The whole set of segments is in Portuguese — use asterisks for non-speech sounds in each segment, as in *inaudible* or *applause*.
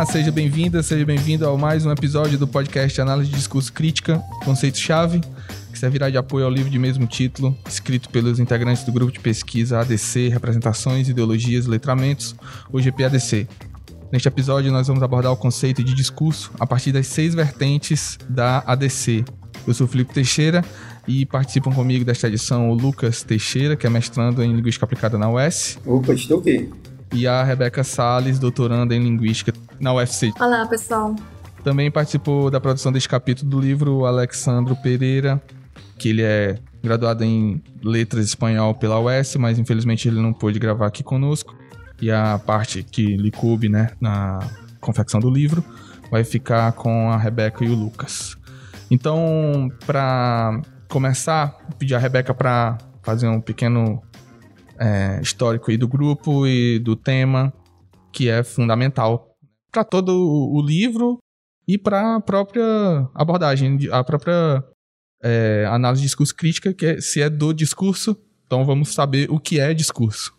Olá, seja bem-vinda, seja bem-vindo a mais um episódio do podcast Análise de Discurso Crítica, conceito-chave, que servirá de apoio ao livro de mesmo título, escrito pelos integrantes do grupo de pesquisa ADC, Representações, Ideologias e Letramentos, o GPADC. Neste episódio, nós vamos abordar o conceito de discurso a partir das seis vertentes da ADC. Eu sou Felipe Teixeira e participam comigo desta edição o Lucas Teixeira, que é mestrando em Linguística Aplicada na UES. Opa, estou aqui e a Rebeca Sales, doutoranda em Linguística na UFC. Olá, pessoal. Também participou da produção deste capítulo do livro o Alexandro Pereira, que ele é graduado em Letras Espanhol pela UES, mas infelizmente ele não pôde gravar aqui conosco. E a parte que lhe coube, né, na confecção do livro, vai ficar com a Rebeca e o Lucas. Então, para começar, pedir a Rebeca para fazer um pequeno é, histórico aí do grupo e do tema, que é fundamental para todo o livro e para a própria abordagem, a própria é, análise de discurso crítica, que é, se é do discurso, então vamos saber o que é discurso.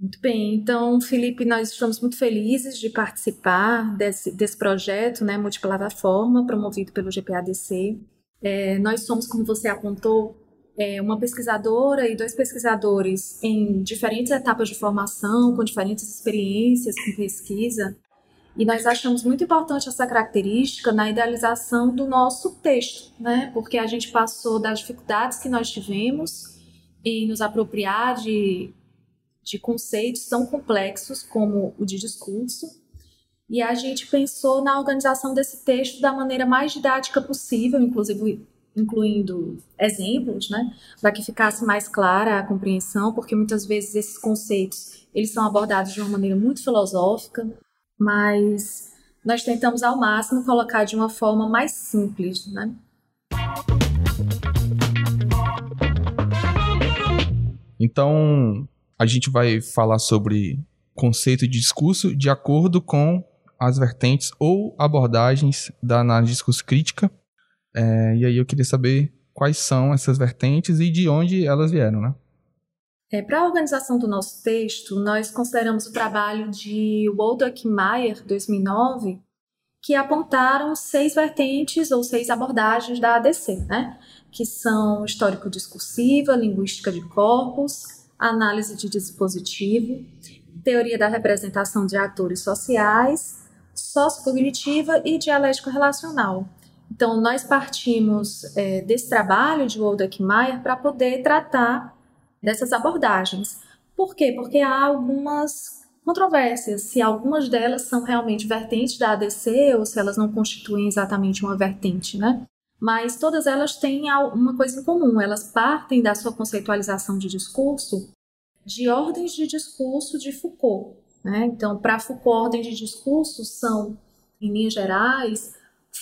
Muito bem, então, Felipe, nós estamos muito felizes de participar desse, desse projeto né, multiplataforma promovido pelo GPADC. É, nós somos, como você apontou, é, uma pesquisadora e dois pesquisadores em diferentes etapas de formação, com diferentes experiências com pesquisa. E nós achamos muito importante essa característica na idealização do nosso texto, né? Porque a gente passou das dificuldades que nós tivemos em nos apropriar de, de conceitos tão complexos como o de discurso. E a gente pensou na organização desse texto da maneira mais didática possível, inclusive incluindo exemplos, né, para que ficasse mais clara a compreensão, porque muitas vezes esses conceitos eles são abordados de uma maneira muito filosófica, mas nós tentamos ao máximo colocar de uma forma mais simples, né? Então, a gente vai falar sobre conceito de discurso de acordo com as vertentes ou abordagens da análise de discurso crítica é, e aí eu queria saber quais são essas vertentes e de onde elas vieram, né? É, Para a organização do nosso texto, nós consideramos o trabalho de Waldek Mayer, 2009, que apontaram seis vertentes ou seis abordagens da ADC, né? que são histórico-discursiva, linguística de corpos, análise de dispositivo, teoria da representação de atores sociais, sociocognitiva e dialético relacional. Então, nós partimos é, desse trabalho de Waldek Mayer para poder tratar dessas abordagens. Por quê? Porque há algumas controvérsias, se algumas delas são realmente vertentes da ADC ou se elas não constituem exatamente uma vertente, né? Mas todas elas têm uma coisa em comum, elas partem da sua conceitualização de discurso de ordens de discurso de Foucault. Né? Então, para Foucault, ordens de discurso são, em linhas gerais,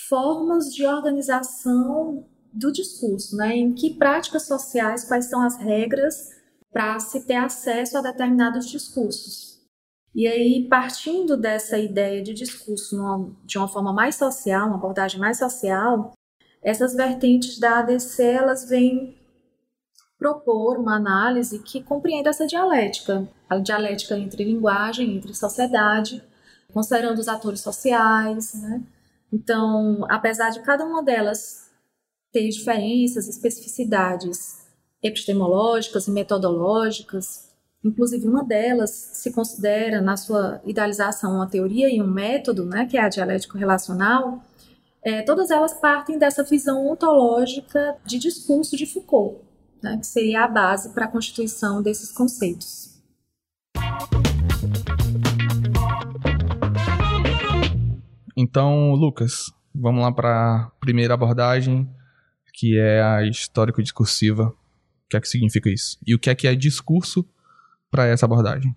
formas de organização do discurso, né? Em que práticas sociais, quais são as regras para se ter acesso a determinados discursos. E aí, partindo dessa ideia de discurso numa, de uma forma mais social, uma abordagem mais social, essas vertentes da ADC elas vêm propor uma análise que compreenda essa dialética, a dialética entre linguagem, entre sociedade, considerando os atores sociais, né? Então, apesar de cada uma delas ter diferenças, especificidades epistemológicas e metodológicas, inclusive uma delas se considera, na sua idealização, uma teoria e um método, né, que é a dialético relacional, é, todas elas partem dessa visão ontológica de discurso de Foucault, né, que seria a base para a constituição desses conceitos. Então, Lucas, vamos lá para a primeira abordagem, que é a histórico-discursiva. O que é que significa isso? E o que é que é discurso para essa abordagem?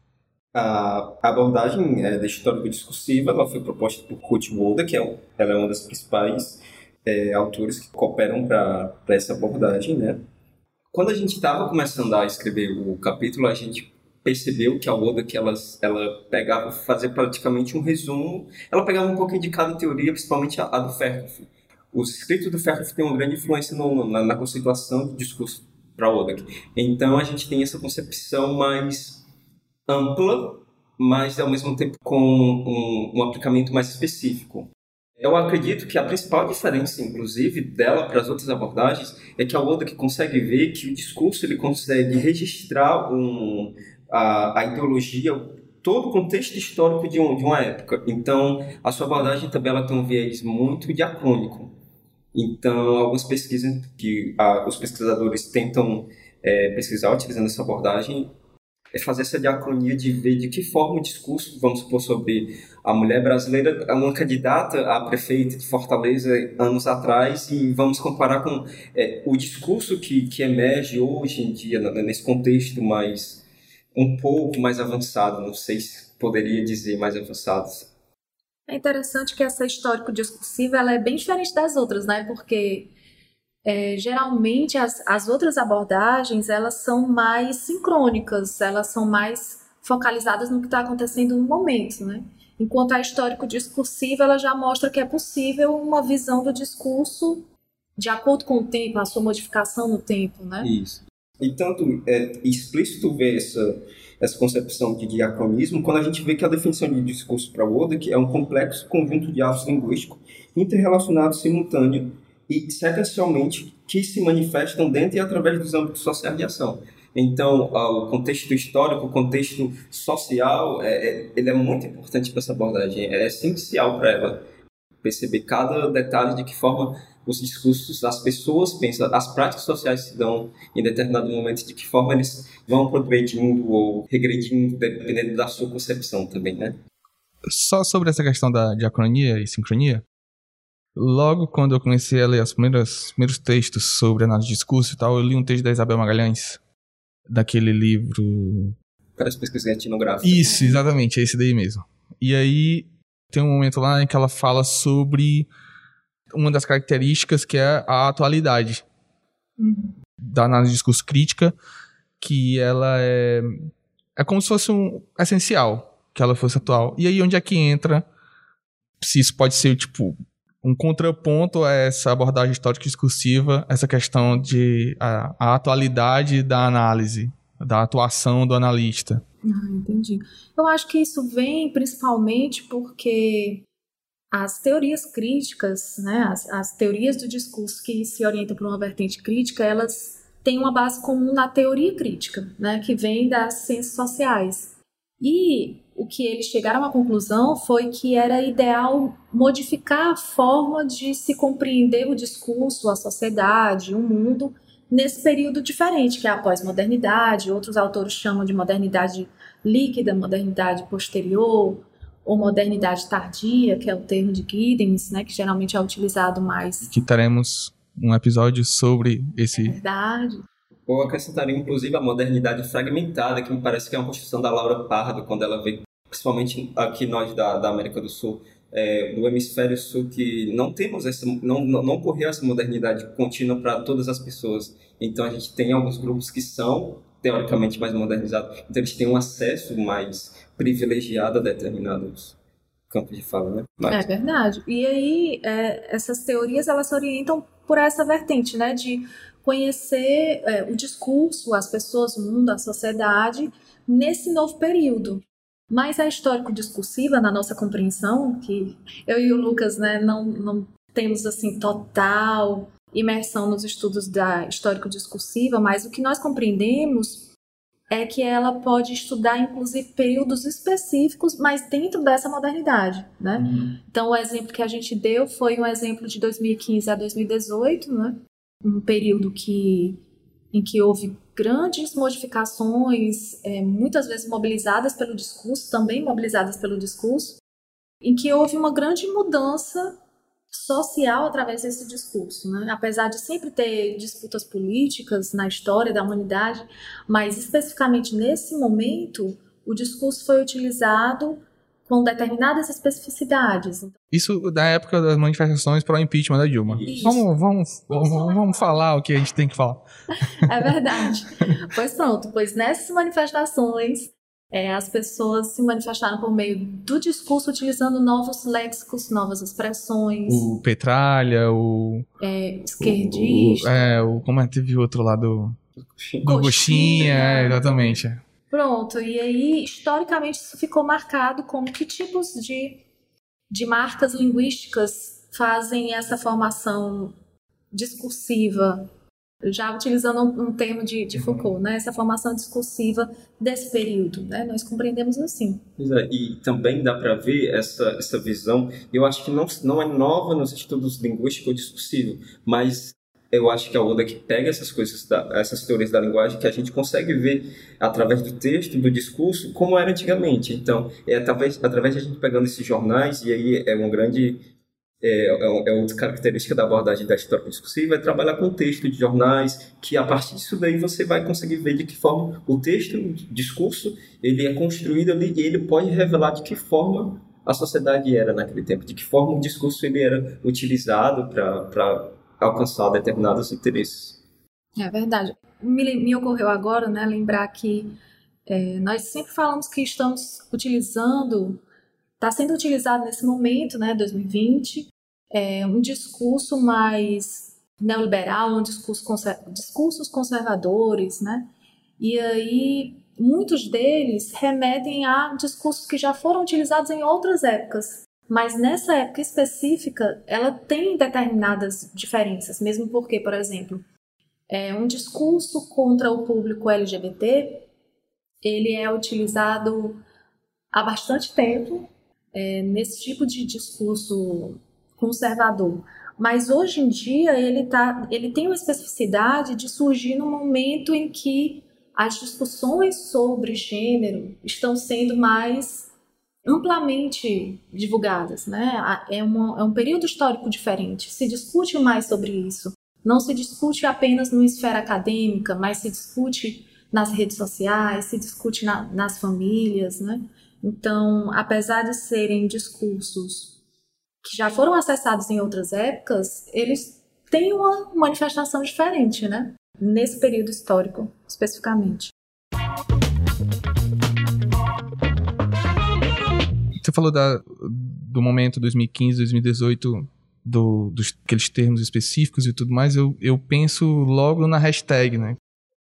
A abordagem é, da histórico-discursiva ela foi proposta por Kurt Wolder, que é, ela é uma das principais é, autores que cooperam para essa abordagem, né? Quando a gente estava começando a escrever o capítulo, a gente percebeu que a Oda que ela, ela pegava, fazia praticamente um resumo, ela pegava um pouquinho de cada teoria, principalmente a, a do Ferhoff. Os escritos do Ferhoff têm uma grande influência no, na, na conceituação do discurso para Oda. Então a gente tem essa concepção mais ampla mas ao mesmo tempo com um, um aplicamento mais específico. Eu acredito que a principal diferença, inclusive, dela para as outras abordagens é que a Oda consegue ver que o discurso ele consegue registrar um, a, a ideologia, todo o contexto histórico de, um, de uma época. Então, a sua abordagem também ela tem um viés muito diacrônico. Então, algumas pesquisas que a, os pesquisadores tentam é, pesquisar utilizando essa abordagem é fazer essa diacronia de ver de que forma o discurso, vamos supor, sobre a mulher brasileira, é uma candidata a prefeita de Fortaleza anos atrás, e vamos comparar com é, o discurso que, que emerge hoje em dia, nesse contexto mais, um pouco mais avançado, não sei se poderia dizer mais avançado. É interessante que essa histórico-discursiva ela é bem diferente das outras, né? Porque é, geralmente as, as outras abordagens elas são mais sincrônicas, elas são mais focalizadas no que está acontecendo no momento, né? Enquanto a histórico-discursiva ela já mostra que é possível uma visão do discurso de acordo com o tempo, a sua modificação no tempo, né? Isso. E tanto é explícito ver essa, essa concepção de diacronismo quando a gente vê que a definição de discurso para Wodak é um complexo conjunto de atos linguísticos interrelacionados simultâneo e sequencialmente que se manifestam dentro e através dos âmbitos sociais de ação. Então, o contexto histórico, o contexto social, é, é, ele é muito importante para essa abordagem, é essencial para ela perceber cada detalhe de que forma os discursos, as pessoas pensam, as práticas sociais se dão em determinado momento, de que forma eles vão progredindo ou regredindo, dependendo da sua concepção também, né? Só sobre essa questão da diacronia e sincronia, Logo quando eu comecei a ler os primeiros, primeiros textos sobre análise de discurso e tal, eu li um texto da Isabel Magalhães, daquele livro. Para as pesquisas etnográficas. Isso, exatamente, é esse daí mesmo. E aí tem um momento lá em que ela fala sobre uma das características que é a atualidade uhum. da análise de discurso crítica, que ela é. É como se fosse um essencial que ela fosse atual. E aí onde é que entra se isso pode ser, tipo, um contraponto a essa abordagem histórica discursiva, essa questão de a, a, atualidade da análise, da atuação do analista. Ah, entendi. Eu acho que isso vem principalmente porque as teorias críticas, né, as, as teorias do discurso que se orientam por uma vertente crítica, elas têm uma base comum na teoria crítica, né, que vem das ciências sociais. E o que eles chegaram à conclusão foi que era ideal modificar a forma de se compreender o discurso, a sociedade, o mundo nesse período diferente, que é a pós-modernidade. Outros autores chamam de modernidade líquida, modernidade posterior, ou modernidade tardia, que é o termo de Giddens, né, que geralmente é utilizado mais. Que teremos um episódio sobre esse. É verdade. Ou acrescentaria, inclusive, a modernidade fragmentada, que me parece que é uma construção da Laura Pardo, quando ela vê principalmente aqui nós da, da América do Sul, é, do hemisfério sul, que não temos essa, não, não, ocorreu essa modernidade contínua para todas as pessoas. Então a gente tem alguns grupos que são teoricamente mais modernizados, então eles têm um acesso mais privilegiado a determinados campos de fala, né? Mas... É verdade. E aí é, essas teorias elas se orientam por essa vertente, né, de conhecer é, o discurso, as pessoas, o mundo, a sociedade nesse novo período. Mas a histórico-discursiva, na nossa compreensão, que eu e o Lucas né, não, não temos assim total imersão nos estudos da histórico-discursiva, mas o que nós compreendemos é que ela pode estudar, inclusive, períodos específicos, mas dentro dessa modernidade, né? Uhum. Então, o exemplo que a gente deu foi um exemplo de 2015 a 2018, né? Um período que, em que houve grandes modificações, é, muitas vezes mobilizadas pelo discurso, também mobilizadas pelo discurso, em que houve uma grande mudança social através desse discurso, né? apesar de sempre ter disputas políticas na história da humanidade, mas especificamente nesse momento o discurso foi utilizado com determinadas especificidades. Isso da época das manifestações para o impeachment da Dilma. Vamos, vamos, vamos, vamos falar o que a gente tem que falar. É verdade. pois pronto, pois nessas manifestações é, as pessoas se manifestaram por meio do discurso utilizando novos léxicos, novas expressões. O Petralha, o. É, esquerdista. O, é, o. Como é que teve outro lado? Coxinha, é, exatamente. Pronto, e aí, historicamente, isso ficou marcado como que tipos de, de marcas linguísticas fazem essa formação discursiva, já utilizando um, um termo de, de, uhum. Foucault, né? essa formação discursiva desse período. Né? Nós compreendemos assim. É, e também dá para ver essa, essa visão, eu acho que não, não é nova nos estudos linguísticos discursivos, mas eu acho que é a Oda que pega essas coisas, essas teorias da linguagem, que a gente consegue ver através do texto, do discurso, como era antigamente. Então, é através, através de a gente pegando esses jornais, e aí é uma grande. É, é, é outra característica da abordagem da história discursiva, é trabalhar com texto de jornais, que a partir disso daí você vai conseguir ver de que forma o texto, o discurso, ele é construído ali e ele pode revelar de que forma a sociedade era naquele tempo, de que forma o discurso ele era utilizado para alcançar determinados interesses. É verdade. Me, me ocorreu agora, né, lembrar que é, nós sempre falamos que estamos utilizando, está sendo utilizado nesse momento, né, 2020, é, um discurso mais neoliberal, um discurso conser discursos conservadores, né, e aí muitos deles remetem a discursos que já foram utilizados em outras épocas, mas nessa época específica, ela tem determinadas diferenças, mesmo porque, por exemplo, é, um discurso contra o público LGBT, ele é utilizado há bastante tempo é, nesse tipo de discurso conservador. Mas hoje em dia ele, tá, ele tem uma especificidade de surgir no momento em que as discussões sobre gênero estão sendo mais amplamente divulgadas, né? É, uma, é um período histórico diferente. Se discute mais sobre isso. Não se discute apenas numa esfera acadêmica, mas se discute nas redes sociais, se discute na, nas famílias, né? Então, apesar de serem discursos que já foram acessados em outras épocas, eles têm uma manifestação diferente, né? Nesse período histórico, especificamente. Falou da, do momento 2015, 2018, do, dos aqueles termos específicos e tudo mais, eu, eu penso logo na hashtag, né?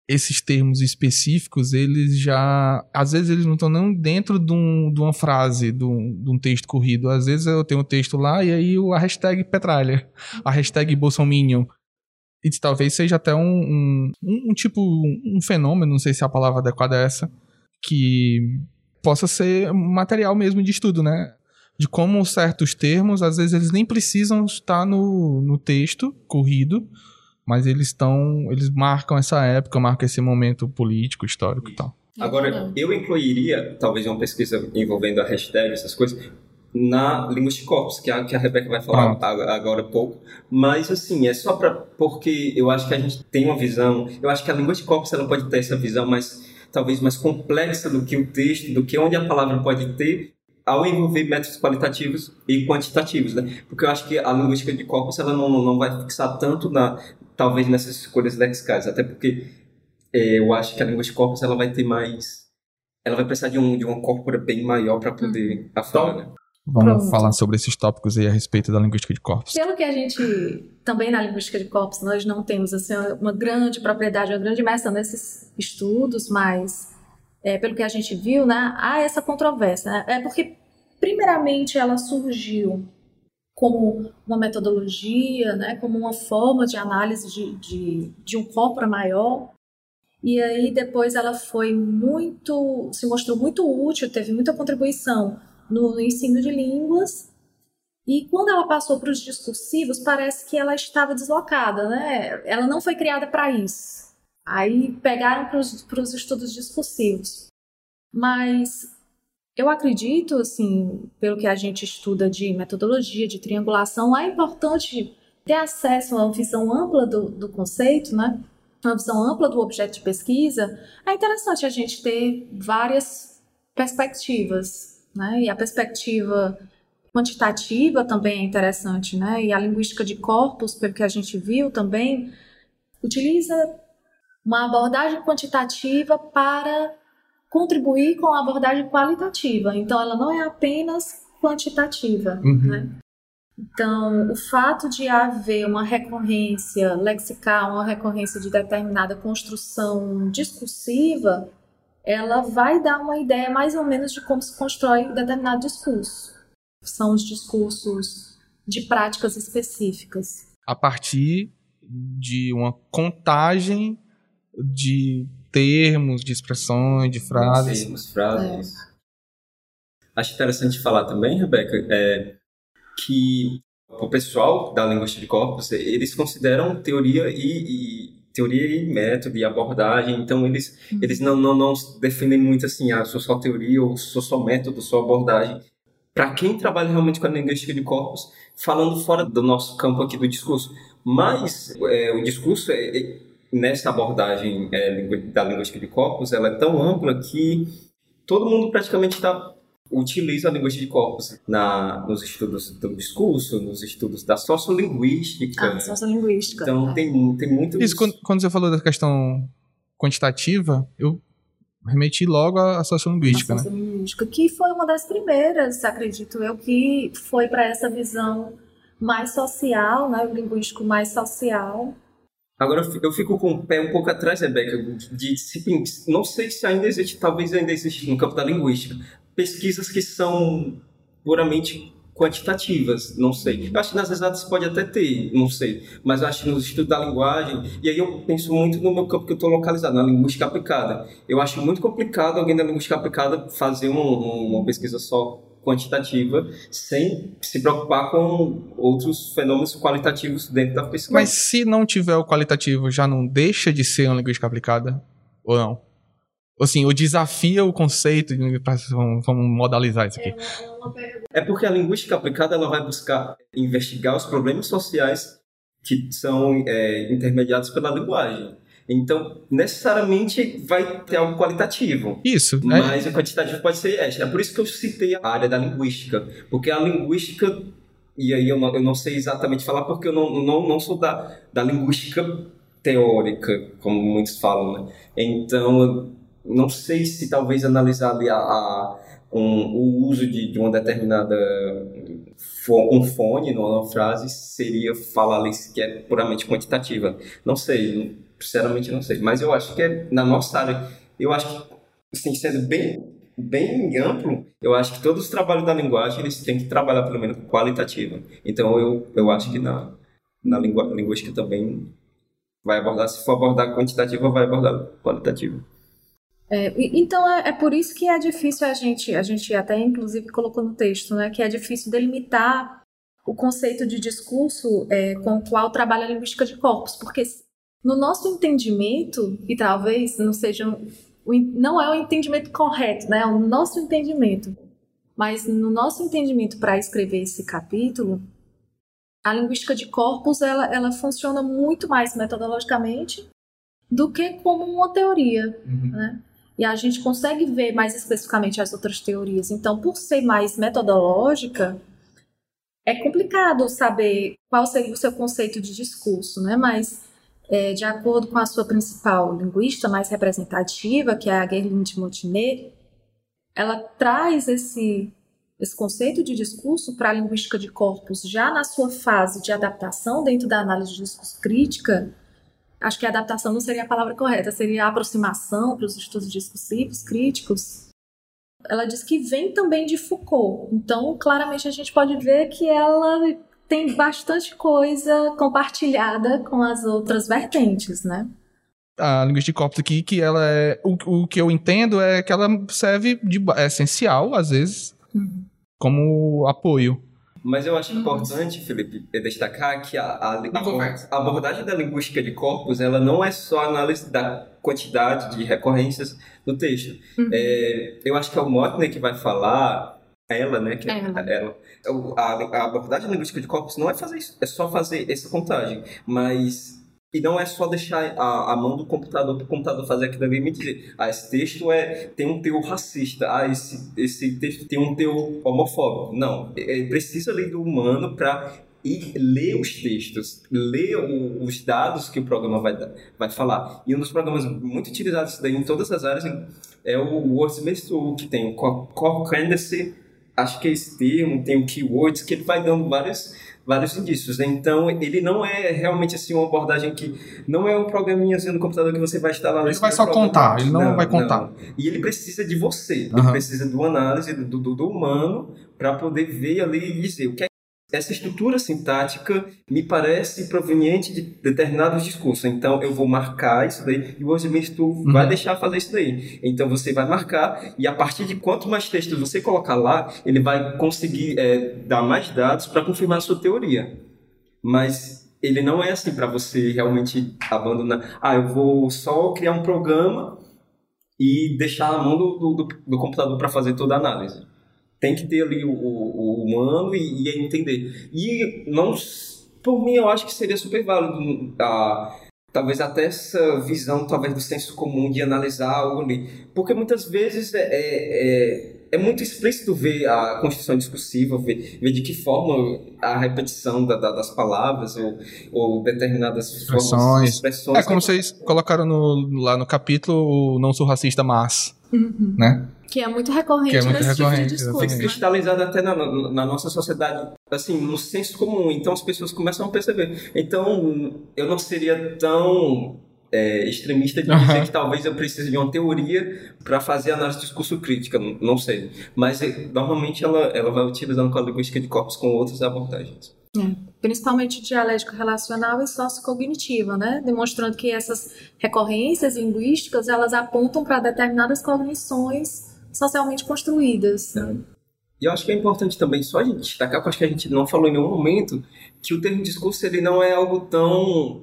Esses termos específicos, eles já. Às vezes eles não estão nem dentro de, um, de uma frase, de um, de um, texto corrido. Às vezes eu tenho um texto lá e aí a hashtag petralha, a hashtag bolsominion. E talvez seja até um, um, um tipo, um fenômeno, não sei se a palavra adequada é essa, que possa ser material mesmo de estudo, né? De como certos termos, às vezes, eles nem precisam estar no, no texto corrido, mas eles estão. Eles marcam essa época, marcam esse momento político, histórico e tal. Agora, eu incluiria, talvez, uma pesquisa envolvendo a hashtag, essas coisas, na linguística corpus, que a, que a Rebeca vai falar agora há pouco. Mas, assim, é só para porque eu acho que a gente tem uma visão. Eu acho que a linguística corpus ela pode ter essa visão mais talvez mais complexa do que o texto, do que onde a palavra pode ter, ao envolver métodos qualitativos e quantitativos, né? Porque eu acho que a linguística de corpus ela não, não vai fixar tanto na talvez nessas escolhas lexicais, até porque é, eu acho que a linguística de corpus ela vai ter mais ela vai precisar de um de uma corpora bem maior para poder hum. aflorar, né? Vamos Pronto. falar sobre esses tópicos aí a respeito da linguística de corpos. Pelo que a gente, também na linguística de corpos, nós não temos assim, uma grande propriedade, uma grande imersão nesses estudos, mas é, pelo que a gente viu, né, há essa controvérsia. Né? É porque, primeiramente, ela surgiu como uma metodologia, né, como uma forma de análise de, de, de um corpora maior, e aí depois ela foi muito, se mostrou muito útil, teve muita contribuição no ensino de línguas. E quando ela passou para os discursivos, parece que ela estava deslocada, né? Ela não foi criada para isso. Aí pegaram para os estudos discursivos. Mas eu acredito, assim, pelo que a gente estuda de metodologia, de triangulação, é importante ter acesso a uma visão ampla do, do conceito, né? Uma visão ampla do objeto de pesquisa. É interessante a gente ter várias perspectivas né? E a perspectiva quantitativa também é interessante, né? E a linguística de corpos, pelo que a gente viu também, utiliza uma abordagem quantitativa para contribuir com a abordagem qualitativa. Então, ela não é apenas quantitativa, uhum. né? Então, o fato de haver uma recorrência lexical, uma recorrência de determinada construção discursiva, ela vai dar uma ideia mais ou menos de como se constrói um determinado discurso. São os discursos de práticas específicas. A partir de uma contagem de termos, de expressões, de frases. Termos, frases. É. Acho interessante falar também, Rebeca, é, que o pessoal da linguística de corpos, eles consideram teoria e, e teoria e método e abordagem, então eles, uhum. eles não, não, não defendem muito assim, ah, sou só teoria ou sou só método, só abordagem. Para quem trabalha realmente com a linguística de corpos, falando fora do nosso campo aqui do discurso, mas é, o discurso, é, é, nessa abordagem é, da linguística de corpos, ela é tão ampla que todo mundo praticamente está utiliza a linguística de corpos na, nos estudos do discurso, nos estudos da sociolinguística. Ah, sociolinguística. Então, tem, tem muito... Isso, quando, quando, você falou da questão quantitativa, eu remeti logo à sociolinguística, a sociolinguística, né? que foi uma das primeiras, acredito eu, que foi para essa visão mais social, né, o linguístico mais social, Agora eu fico com o pé um pouco atrás, Rebeca, de, de, não sei se ainda existe, talvez ainda existe no campo da linguística, pesquisas que são puramente quantitativas, não sei. Eu acho que nas exatas pode até ter, não sei, mas eu acho que nos estudos da linguagem, e aí eu penso muito no meu campo que eu estou localizado, na linguística aplicada. Eu acho muito complicado alguém da linguística aplicada fazer um, uma pesquisa só quantitativa sem se preocupar com outros fenômenos qualitativos dentro da pesquisa. Mas se não tiver o qualitativo, já não deixa de ser uma linguística aplicada? Ou não? Assim, ou desafia o conceito, vamos, vamos modalizar isso aqui. É porque a linguística aplicada ela vai buscar investigar os problemas sociais que são é, intermediados pela linguagem. Então, necessariamente vai ter algo qualitativo. Isso. Né? Mas o quantitativo pode ser extra. É por isso que eu citei a área da linguística. Porque a linguística, e aí eu não, eu não sei exatamente falar porque eu não, não, não sou da, da linguística teórica, como muitos falam, né? Então, não sei se talvez analisar ali a, a um, o uso de, de uma determinada um fone numa frase seria falar ali que é puramente quantitativa. Não sei, sinceramente não sei. Mas eu acho que é na nossa área, eu acho que, assim, sendo bem, bem amplo, eu acho que todos os trabalhos da linguagem, eles têm que trabalhar pelo menos qualitativa. Então eu, eu acho que na, na lingu, linguística também vai abordar, se for abordar quantitativa, vai abordar qualitativa. É, então é, é, por isso que é difícil a gente, a gente até inclusive colocou no texto, né, que é difícil delimitar o conceito de discurso é, com o qual trabalha a linguística de corpos, porque no nosso entendimento, e talvez não seja. Não é o entendimento correto, né? É o nosso entendimento. Mas no nosso entendimento para escrever esse capítulo, a linguística de corpos ela, ela funciona muito mais metodologicamente do que como uma teoria, uhum. né? E a gente consegue ver mais especificamente as outras teorias. Então, por ser mais metodológica, é complicado saber qual seria o seu conceito de discurso, né? Mas é, de acordo com a sua principal linguista mais representativa, que é a Guerline de Montenegro, ela traz esse, esse conceito de discurso para a linguística de corpos já na sua fase de adaptação dentro da análise de discurso crítica. Acho que a adaptação não seria a palavra correta, seria a aproximação para os estudos discursivos críticos. Ela diz que vem também de Foucault. Então, claramente a gente pode ver que ela tem bastante coisa compartilhada com as outras vertentes, né? A linguística de corpos aqui, que ela é. O, o que eu entendo é que ela serve de é essencial, às vezes, uhum. como apoio. Mas eu acho importante, Felipe, destacar que a, a, a, abordagem da linguística de corpos ela não é só análise da quantidade de recorrências no texto. Uhum. É, eu acho que é o Motner que vai falar ela, né? Que é ela. ela. A, a abordagem linguística de corpos não é fazer isso, é só fazer essa contagem. Mas e não é só deixar a, a mão do computador para o computador fazer aquilo ali e me dizer, ah, esse texto é, tem um teor racista, ah, esse, esse texto tem um teor homofóbico. Não, é, é precisa ler do humano para ir ler os textos, ler o, os dados que o programa vai, vai falar. E um dos programas muito utilizados daí em todas as áreas é o Wordsmith que tem o Core Candidacy acho que é esse termo, tem o keywords, que ele vai dando vários, vários indícios. Então, ele não é realmente assim uma abordagem que não é um programinha no computador que você vai instalar. Ele vai só contar, ele não, não vai contar. Não. E ele precisa de você, uhum. ele precisa do análise do, do, do humano para poder ver ali e dizer o que é essa estrutura sintática me parece proveniente de determinados discursos. Então, eu vou marcar isso daí e o Wordmist uhum. vai deixar fazer isso daí. Então, você vai marcar e a partir de quanto mais texto você colocar lá, ele vai conseguir é, dar mais dados para confirmar a sua teoria. Mas ele não é assim para você realmente abandonar. Ah, eu vou só criar um programa e deixar na mão do, do, do computador para fazer toda a análise tem que ter ali o, o, o humano e, e, entender. E não, por mim, eu acho que seria super válido a, talvez até essa visão talvez do senso comum de analisar algo ali, porque muitas vezes é, é, é muito explícito ver a construção discursiva, ver, ver de que forma a repetição da, da, das palavras ou, ou determinadas expressões. Formas, expressões. É como vocês colocaram no, lá no capítulo, não sou racista, mas, uhum. né? Que é muito recorrente que é muito nesse recorrente, tipo de discurso. Né? cristalizado até na, na, nossa sociedade, assim, no senso comum. Então as pessoas começam a perceber. Então eu não seria tão é, extremista de dizer uhum. que talvez eu precise de uma teoria para fazer análise de discurso crítica, não sei. Mas é, normalmente ela, ela vai utilizando a linguística de corpos com outras abordagens. É, principalmente dialético relacional e sociocognitiva, né? Demonstrando que essas recorrências linguísticas elas apontam para determinadas cognições socialmente construídas. É. E eu acho que é importante também só a gente destacar, porque acho que a gente não falou em nenhum momento, que o termo discurso ele não é algo tão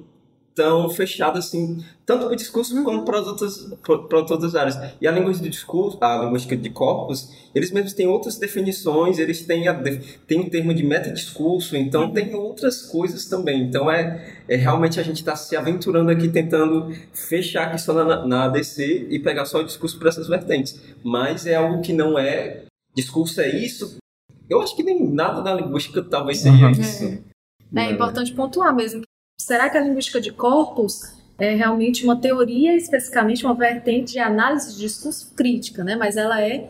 tão fechado assim, tanto para o discurso uhum. como para as outras para todas as áreas. E a linguística de discurso, a linguística de corpos, eles mesmos têm outras definições, eles têm a, têm o termo de metadiscurso, então uhum. tem outras coisas também. Então é, é realmente a gente está se aventurando aqui tentando fechar aqui só na, na ADC e pegar só o discurso para essas vertentes. Mas é algo que não é discurso é isso. Eu acho que nem nada da linguística talvez seja uhum. isso. É, é importante pontuar mesmo será que a linguística de corpos é realmente uma teoria, especificamente uma vertente de análise de discurso crítica, né? Mas ela é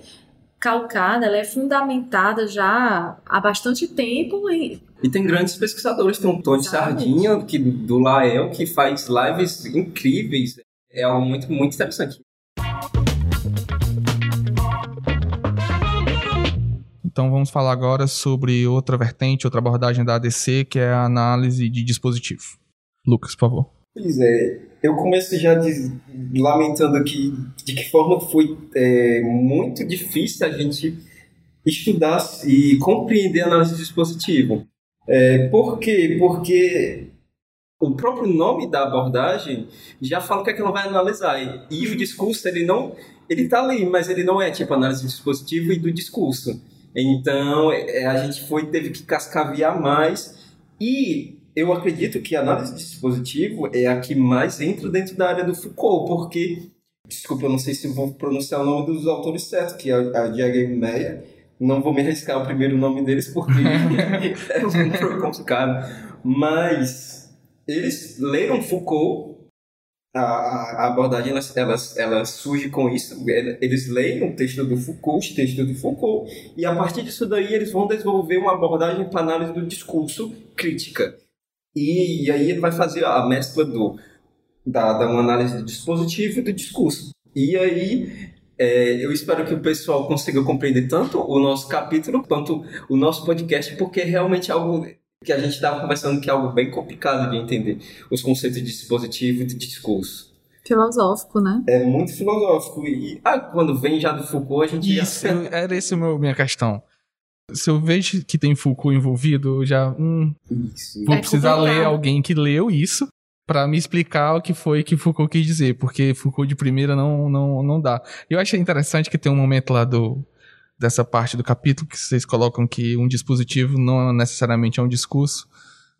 calcada, ela é fundamentada já há bastante tempo. E, e tem grandes pesquisadores, tem um Tony Sardinha que, do Lael que faz lives incríveis. É algo muito, muito interessante. Então vamos falar agora sobre outra vertente, outra abordagem da ADC, que é a análise de dispositivo. Lucas, por favor. Pois é, eu começo já de, lamentando que de que forma foi é, muito difícil a gente estudar e compreender a análise de dispositivo. É, por quê? Porque o próprio nome da abordagem já fala o que é que ela vai analisar. E o discurso, ele não... Ele está ali, mas ele não é tipo análise de dispositivo e do discurso. Então, é, a gente foi teve que cascaviar mais e eu acredito que a análise de dispositivo é a que mais entra dentro da área do Foucault, porque, desculpa, eu não sei se vou pronunciar o nome dos autores certo, que é a Diego Meyer, não vou me arriscar o primeiro nome deles porque *laughs* é muito complicado, mas eles leram Foucault, a, a abordagem ela, ela, ela surge com isso, eles leem o texto do Foucault, os textos do Foucault, e a partir disso daí eles vão desenvolver uma abordagem para análise do discurso crítica. E, e aí ele vai fazer a mescla do, da, da uma análise do dispositivo e do discurso. E aí é, eu espero que o pessoal consiga compreender tanto o nosso capítulo quanto o nosso podcast, porque é realmente algo que a gente estava conversando que é algo bem complicado de entender, os conceitos de dispositivo e de discurso. Filosófico, né? É muito filosófico. E ah, quando vem já do Foucault, a gente. Isso, já... *laughs* era essa a minha questão. Se eu vejo que tem Foucault envolvido, eu já. Hum, isso. Vou é precisar ler alguém que leu isso para me explicar o que foi que Foucault quis dizer, porque Foucault de primeira não, não, não dá. Eu achei interessante que tem um momento lá do dessa parte do capítulo que vocês colocam que um dispositivo não necessariamente é um discurso,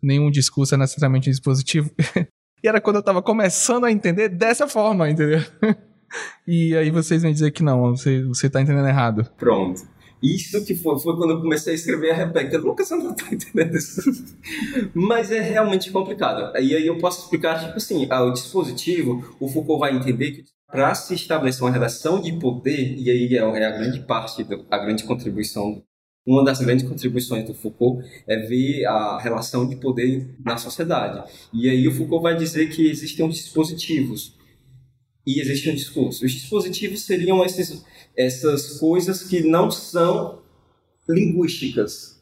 nenhum discurso é necessariamente um dispositivo. *laughs* e era quando eu tava começando a entender dessa forma, entendeu? *laughs* e aí vocês vêm dizer que não, você, você tá entendendo errado. Pronto. Isso que foi, foi quando eu comecei a escrever a Rebeca. Lucas, você não tá entendendo isso. Mas é realmente complicado. E aí eu posso explicar, tipo assim, ah, o dispositivo, o Foucault vai entender que para se estabelecer uma relação de poder, e aí é, é a grande parte, do, a grande contribuição uma das grandes contribuições do Foucault é ver a relação de poder na sociedade. E aí o Foucault vai dizer que existem os dispositivos e existe um discurso. Os dispositivos seriam esses, essas coisas que não são linguísticas,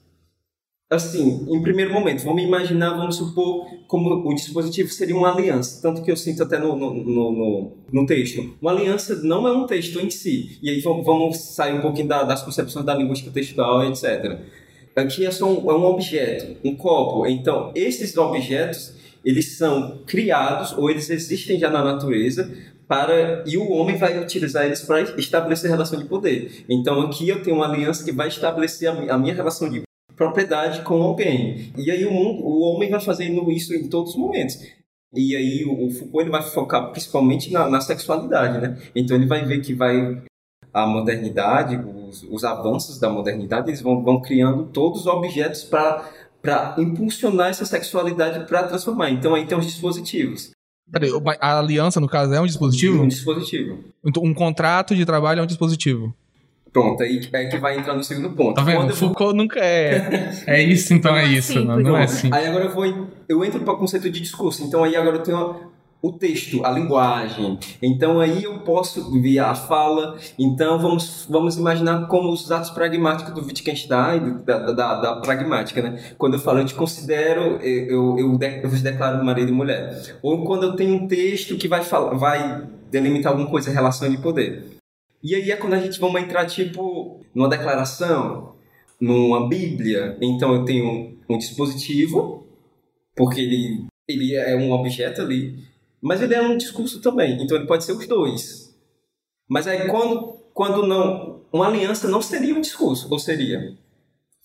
assim, em primeiro momento, vamos imaginar, vamos supor, como o dispositivo seria uma aliança, tanto que eu sinto até no, no, no, no texto. Uma aliança não é um texto em si, e aí vamos, sair um pouquinho da, das concepções da linguística textual, etc. Aqui é só um, é um objeto, um copo. Então, esses objetos, eles são criados, ou eles existem já na natureza, para e o homem vai utilizar eles para estabelecer relação de poder. Então aqui eu tenho uma aliança que vai estabelecer a minha relação de propriedade com alguém. E aí o, mundo, o homem vai fazendo isso em todos os momentos. E aí o, Foucault ele vai focar principalmente na, na sexualidade, né? Então ele vai ver que vai a modernidade, os, os avanços da modernidade, eles vão, vão criando todos os objetos para para impulsionar essa sexualidade para transformar. Então aí tem os dispositivos. Peraí, a aliança, no caso, é um dispositivo? Um dispositivo. Então, um contrato de trabalho é um dispositivo. Pronto, aí é que vai entrar no segundo ponto. Tá vendo? Quando Foucault vou... nunca é. *laughs* É isso, então é, é isso. Não, não é assim. Aí agora eu vou. Eu entro para o conceito de discurso. Então aí agora eu tenho o texto, a linguagem. Então aí eu posso ver a fala. Então vamos, vamos imaginar como os atos pragmáticos do Wittgenstein, da, da, da pragmática, né? Quando eu falo, eu te considero, eu, eu, eu vos declaro marido e mulher. Ou quando eu tenho um texto que vai, falar, vai delimitar alguma coisa, relação de poder. E aí é quando a gente vamos entrar, tipo, numa declaração, numa Bíblia. Então eu tenho um dispositivo, porque ele, ele é um objeto ali, mas ele é um discurso também. Então ele pode ser os dois. Mas aí quando, quando não. Uma aliança não seria um discurso, ou seria?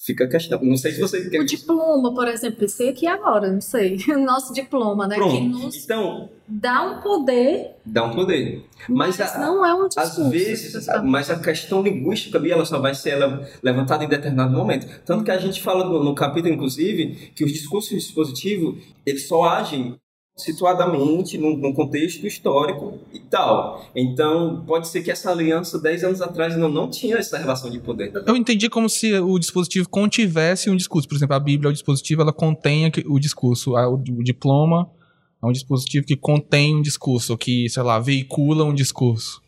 Fica a questão. Não sei se você quer. O diploma, por exemplo, pensei aqui agora, não sei. *laughs* O nosso diploma, né? Pronto. Que nos então, dá um poder. Dá um poder. Mas, mas a, não é um discurso. Às vezes, mas a questão linguística ali, ela só vai ser levantada em determinado momento. Tanto que a gente fala no, no capítulo, inclusive, que os discursos dispositivos, eles só agem situadamente num, num, contexto histórico e tal. Então, pode ser que essa aliança 10 anos atrás não, não tinha essa relação de poder. Eu entendi como se o dispositivo contivesse um discurso. Por exemplo, a Bíblia, o dispositivo, ela contém o discurso. O, diploma é um dispositivo que contém um discurso, que, sei lá, veicula um discurso.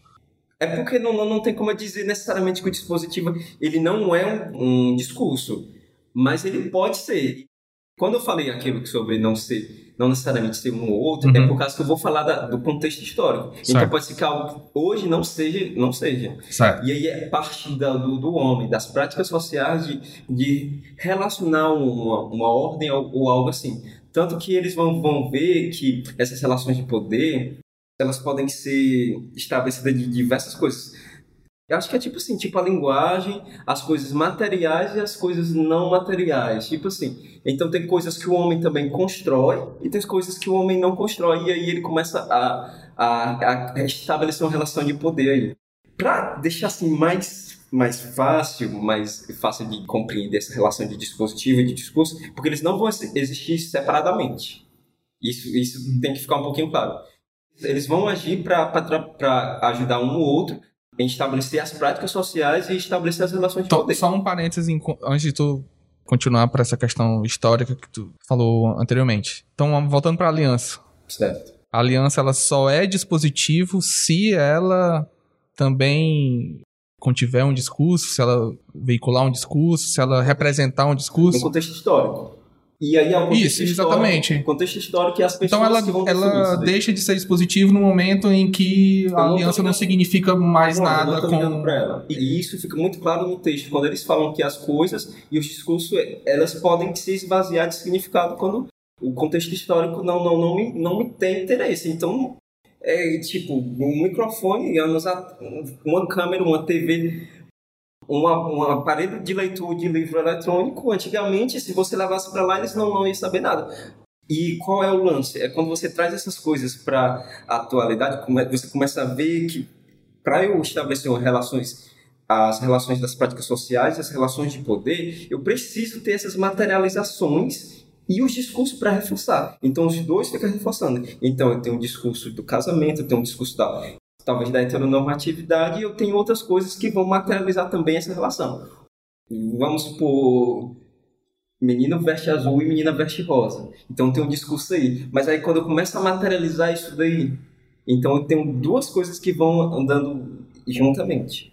É porque não, não, não tem como dizer necessariamente que o dispositivo ele não é um, um discurso, mas ele pode ser. Quando eu falei aquilo sobre não ser não necessariamente ser um ou outro, é uhum. é por causa que eu vou falar da, do contexto histórico. Então, certo. Então pode ser que algo hoje não seja, não seja. Certo. E aí é parte da, do, do homem, das práticas sociais de, de relacionar uma, uma ordem ou, ou algo assim. Tanto que eles vão, vão ver que essas relações de poder elas podem ser estabelecidas de diversas coisas. Eu acho que é tipo assim, tipo a linguagem, as coisas materiais e as coisas não materiais. Tipo assim, então tem coisas que o homem também constrói e tem coisas que o homem não constrói. E aí ele começa a, a, a estabelecer uma relação de poder aí. Pra deixar assim mais, mais fácil, mais fácil de compreender essa relação de dispositivo e de discurso, porque eles não vão existir separadamente. Isso, isso tem que ficar um pouquinho claro. Eles vão agir para ajudar um ou outro em estabelecer as práticas sociais e estabelecer as relações de poder. Só um parênteses antes de tu continuar para essa questão histórica que tu falou anteriormente. Então, voltando para a aliança. Certo. A aliança ela só é dispositivo se ela também contiver um discurso, se ela veicular um discurso, se ela representar um discurso. No contexto histórico. E aí é um contexto Isso, exatamente. Contexto histórico que as pessoas Então ela, ela deixa de ser dispositivo no momento em que a aliança não significa mais não, nada não com... Pra ela. E isso fica muito claro no texto, quando eles falam que as coisas e os discursos, elas podem se esvaziar de significado quando o contexto histórico não, não, não, me, não me tem interesse. Então, é tipo, um microfone, uma câmera, uma TV uma, um aparelho de leitura de livro eletrônico, antigamente, se você levasse para lá, eles não, não iam saber nada. E qual é o lance? É quando você traz essas coisas para a atualidade, você começa a ver que para eu estabelecer relações, as relações das práticas sociais, as relações de poder, eu preciso ter essas materializações e os discursos para reforçar. Então os dois ficam reforçando. Então eu tenho um discurso do casamento, eu tenho um discurso da talvez da heteronormatividade, eu tenho outras coisas que vão materializar também essa relação. vamos supor, menino veste azul e menina veste rosa. Então tem um discurso aí. Mas aí quando eu começo a materializar isso daí, então eu tenho duas coisas que vão andando juntamente.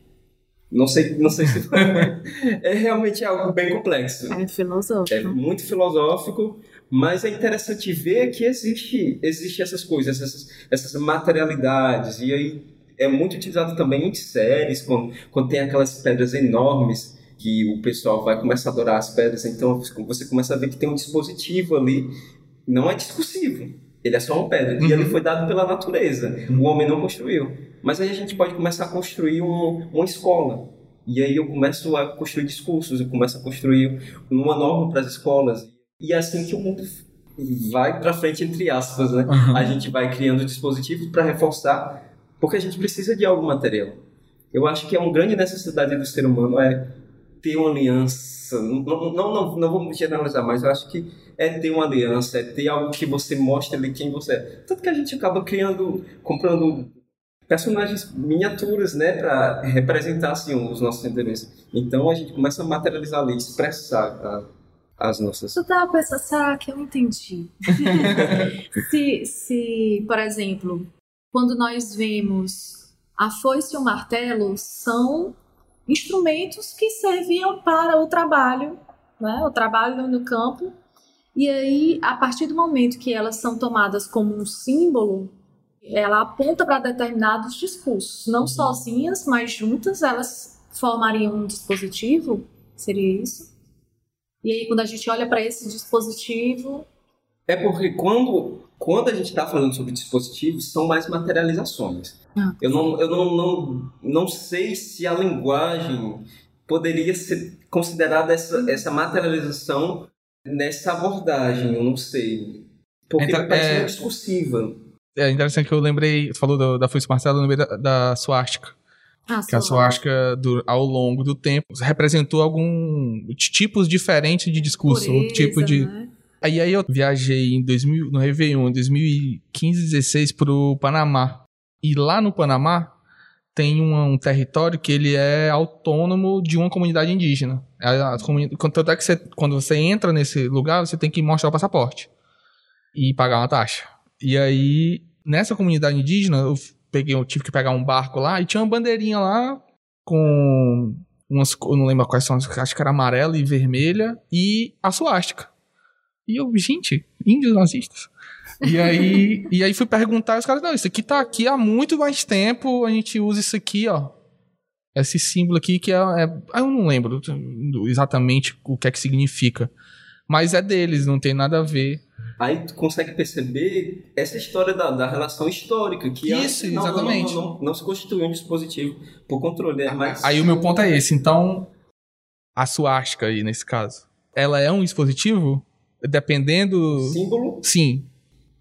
Não sei, não sei se *laughs* é realmente algo bem complexo. É filosófico. É muito filosófico, mas é interessante ver que existe, existe essas coisas, essas, essas materialidades. E aí é muito utilizado também em séries, quando, quando tem aquelas pedras enormes que o pessoal vai começar a adorar as pedras, então você começa a ver que tem um dispositivo ali, não é discursivo, ele é só uma pedra, uhum. e ele foi dado pela natureza, uhum. o homem não construiu. Mas aí a gente pode começar a construir um, uma escola, e aí eu começo a construir discursos, eu começo a construir uma norma para as escolas, e é assim que o mundo vai para frente, entre aspas, né? Uhum. A gente vai criando dispositivos para reforçar, porque a gente precisa de algo material. Eu acho que é uma grande necessidade do ser humano é ter uma aliança. Não, não, não, não vamos generalizar, mas eu acho que é ter uma aliança, é ter algo que você mostre ali quem você é. Tanto que a gente acaba criando, comprando personagens miniaturas, né, para representar assim os nossos interesses. Então a gente começa a materializar ali, expressar a, as nossas. Eu tava pensando, que eu entendi? *laughs* se, se, por exemplo, quando nós vemos a foice e o martelo são instrumentos que serviam para o trabalho, né, o trabalho no campo. E aí, a partir do momento que elas são tomadas como um símbolo, ela aponta para determinados discursos, não sozinhas, mas juntas, elas formariam um dispositivo. Seria isso? E aí, quando a gente olha para esse dispositivo. É porque quando, quando a gente está falando sobre dispositivos, são mais materializações. Ah. Eu, não, eu não, não, não sei se a linguagem poderia ser considerada essa, essa materialização nessa abordagem, eu não sei. Porque então, parece é, discursiva. É interessante que eu lembrei, você falou da, da Foice Marcela, eu lembrei da, da suástica. Ah, que a do, ao longo do tempo, representou alguns tipos diferentes de discurso. Pureza, um tipo de... Né? Aí, aí eu viajei em 2000, no Réveillon, em 2015, 16 pro Panamá. E lá no Panamá tem um, um, território que ele é autônomo de uma comunidade indígena. A, a, tanto é que você, quando você entra nesse lugar, você tem que mostrar o passaporte e pagar uma taxa. E aí, nessa comunidade indígena, eu peguei, eu tive que pegar um barco lá e tinha uma bandeirinha lá com umas, eu não lembro quais são, acho que era amarela e vermelha e a suástica. E eu, gente, índios nazistas. E aí, e aí fui perguntar, os caras, não, isso aqui tá aqui há muito mais tempo, a gente usa isso aqui, ó. Esse símbolo aqui que é, é eu não lembro exatamente o que é que significa. Mas é deles, não tem nada a ver. Aí tu consegue perceber essa história da, da relação histórica, que Isso, não, exatamente. Não, não, não, se constitui um dispositivo por controle. É mais... Aí o meu ponto é esse. Então, a suástica aí, nesse caso, ela é um dispositivo? Dependendo... Símbolo? Sim.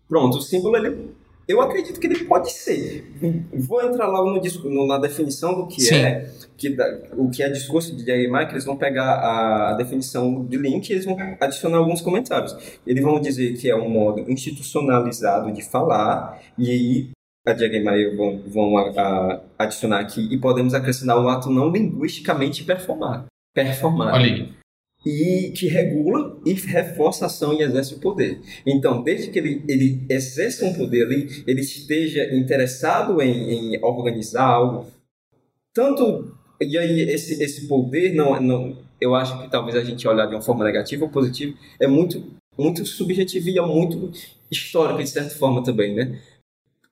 Pronto, o símbolo ele eu acredito que ele pode ser. Vou entrar logo no, na definição do que Sim. é que, o que é discurso de Jair que eles vão pegar a, definição de link e eles vão adicionar alguns comentários. Eles vão dizer que é um modo institucionalizado de falar e aí a Jair Maia vão, vão a, a, adicionar aqui e podemos acrescentar um ato não linguisticamente performar. Performar. Olha aí e que regula e reforça a ação e exerce o poder. Então, desde que ele, ele exerça um poder ali, ele esteja interessado em, em organizar algo, tanto e aí esse, esse poder não, não eu acho que talvez a gente olhar de uma forma negativa ou positiva é muito muito subjetivo e é muito histórico de certa forma também, né?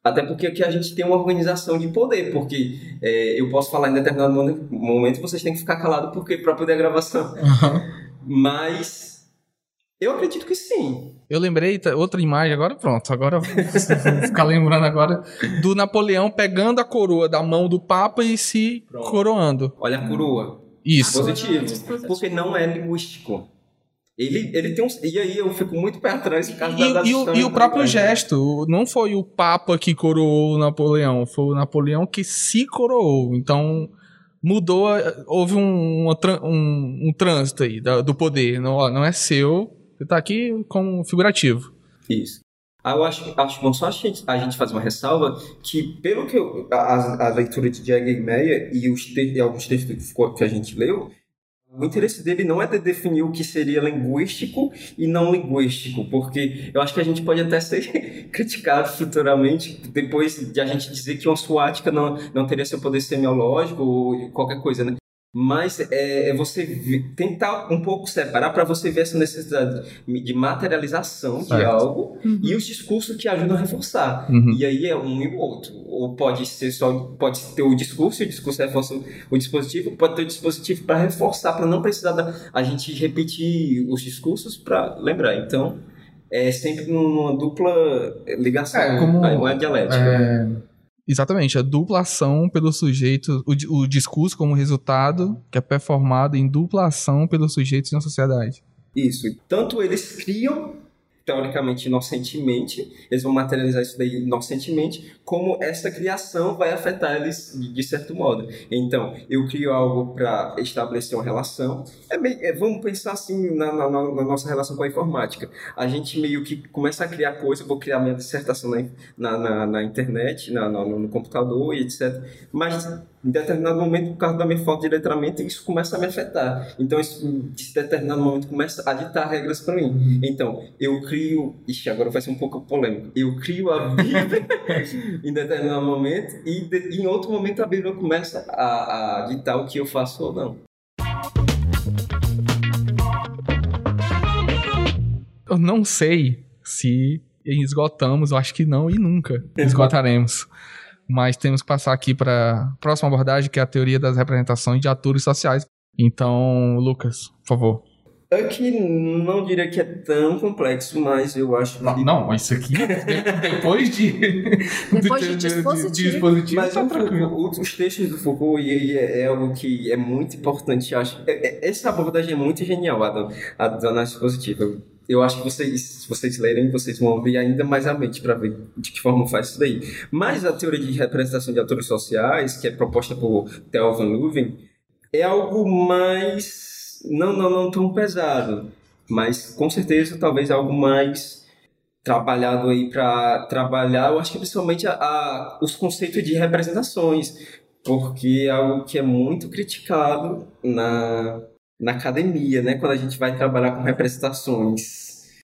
Até porque aqui a gente tem uma organização de poder, porque é, eu posso falar em determinado momento vocês têm que ficar calados porque para poder a gravação. Uhum. Mas eu acredito que sim. Eu lembrei outra imagem agora, pronto. Agora vou *laughs* ficar lembrando agora do Napoleão pegando a coroa da mão do Papa e se pronto. coroando. Olha a coroa. Isso. Positivo. Porque não é linguístico. Ele, ele tem um. E aí eu fico muito pé atrás por causa e, da, da e, o, e o próprio gesto. Não foi o Papa que coroou o Napoleão, foi o Napoleão que se coroou. Então mudou, houve um, um, um trânsito aí do poder. Não, não é seu, você tá aqui como figurativo. Isso. Ah, eu acho, acho bom só a gente, a gente fazer uma ressalva que, pelo que eu, a, a leitura de Jagger Meyer e, os te, e alguns textos que a gente leu, O interesse dele não é de definir o que seria linguístico e não linguístico, porque eu acho que a gente pode até ser *laughs* criticado futuramente depois de a gente dizer que uma suática não, não teria seu poder semiológico ou qualquer coisa, né? Mas é, é você tentar um pouco separar para você ver essa necessidade de materialização de algo uhum. e os discursos que ajudam a reforçar. Uhum. E aí é um e o outro. Ou pode ser só pode ter o discurso, e o discurso reforça o dispositivo, pode ter o dispositivo para reforçar, para não precisar da, a gente repetir os discursos para lembrar. Então, é sempre numa dupla ligação, é, como, uma dialética. É Exatamente, a dupla ação pelo sujeito, o, o discurso como resultado que é performado em dupla ação pelos sujeitos na sociedade. Isso. Tanto eles criam teoricamente inocentemente, eles vão materializar isso daí inocentemente, como essa criação vai afetar eles de, certo modo. Então, eu crio algo para estabelecer uma relação. É meio, é, vamos pensar assim na, na, na, nossa relação com a informática. A gente meio que começa a criar coisa, vou criar minha dissertação na, na, na internet, no, no computador e etc. Mas em determinado momento, por causa da minha falta de letramento, isso começa a me afetar. Então, isso, em determinado momento, começa a ditar regras para mim. Então, eu crio. Ixi, agora vai ser um pouco polêmico. Eu crio a Bíblia *laughs* em determinado momento, e de, em outro momento, a Bíblia começa a, a ditar o que eu faço ou não. Eu não sei se esgotamos, eu acho que não e nunca *laughs* esgotaremos mas temos que passar aqui para a próxima abordagem, que é a teoria das representações de atores sociais. Então, Lucas, por favor. Aqui não diria que é tão complexo, mas eu acho que. Não, mas isso aqui, depois de. *laughs* depois de, de, dispositivo. De, dispositivo mas tá o, os textos do Foucault e, é, é algo que é muito importante, eu acho. É, é, essa abordagem é muito genial, a da, a análise positiva eu acho que vocês, se vocês lerem, vocês vão abrir ainda mais a mente para ver de que forma faz isso daí. Mas a teoria de representação de atores sociais, que é proposta por Theo Van Leeuwen, é algo mais não não não tão pesado, mas com certeza talvez algo mais trabalhado aí para trabalhar, eu acho que principalmente a, a, os conceitos de representações, porque é algo que é muito criticado na na academia, né? Quando a gente vai trabalhar com representações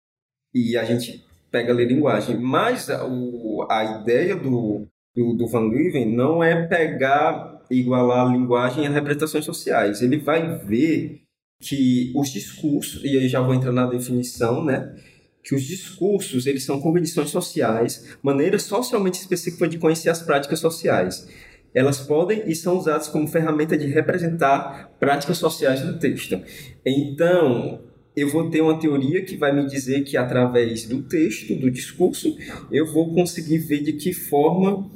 e a gente pega a linguagem. Mas a, o, a ideia do, do, do Van Leeuwen não é pegar igualar a linguagem às representações sociais. Ele vai ver que os discursos, e aí já vou entrar na definição, né? Que os discursos, eles são condições sociais, maneiras socialmente específicas de conhecer as práticas sociais elas podem e são usadas como ferramenta de representar práticas sociais no texto. Então, eu vou ter uma teoria que vai me dizer que através do texto, do discurso, eu vou conseguir ver de que forma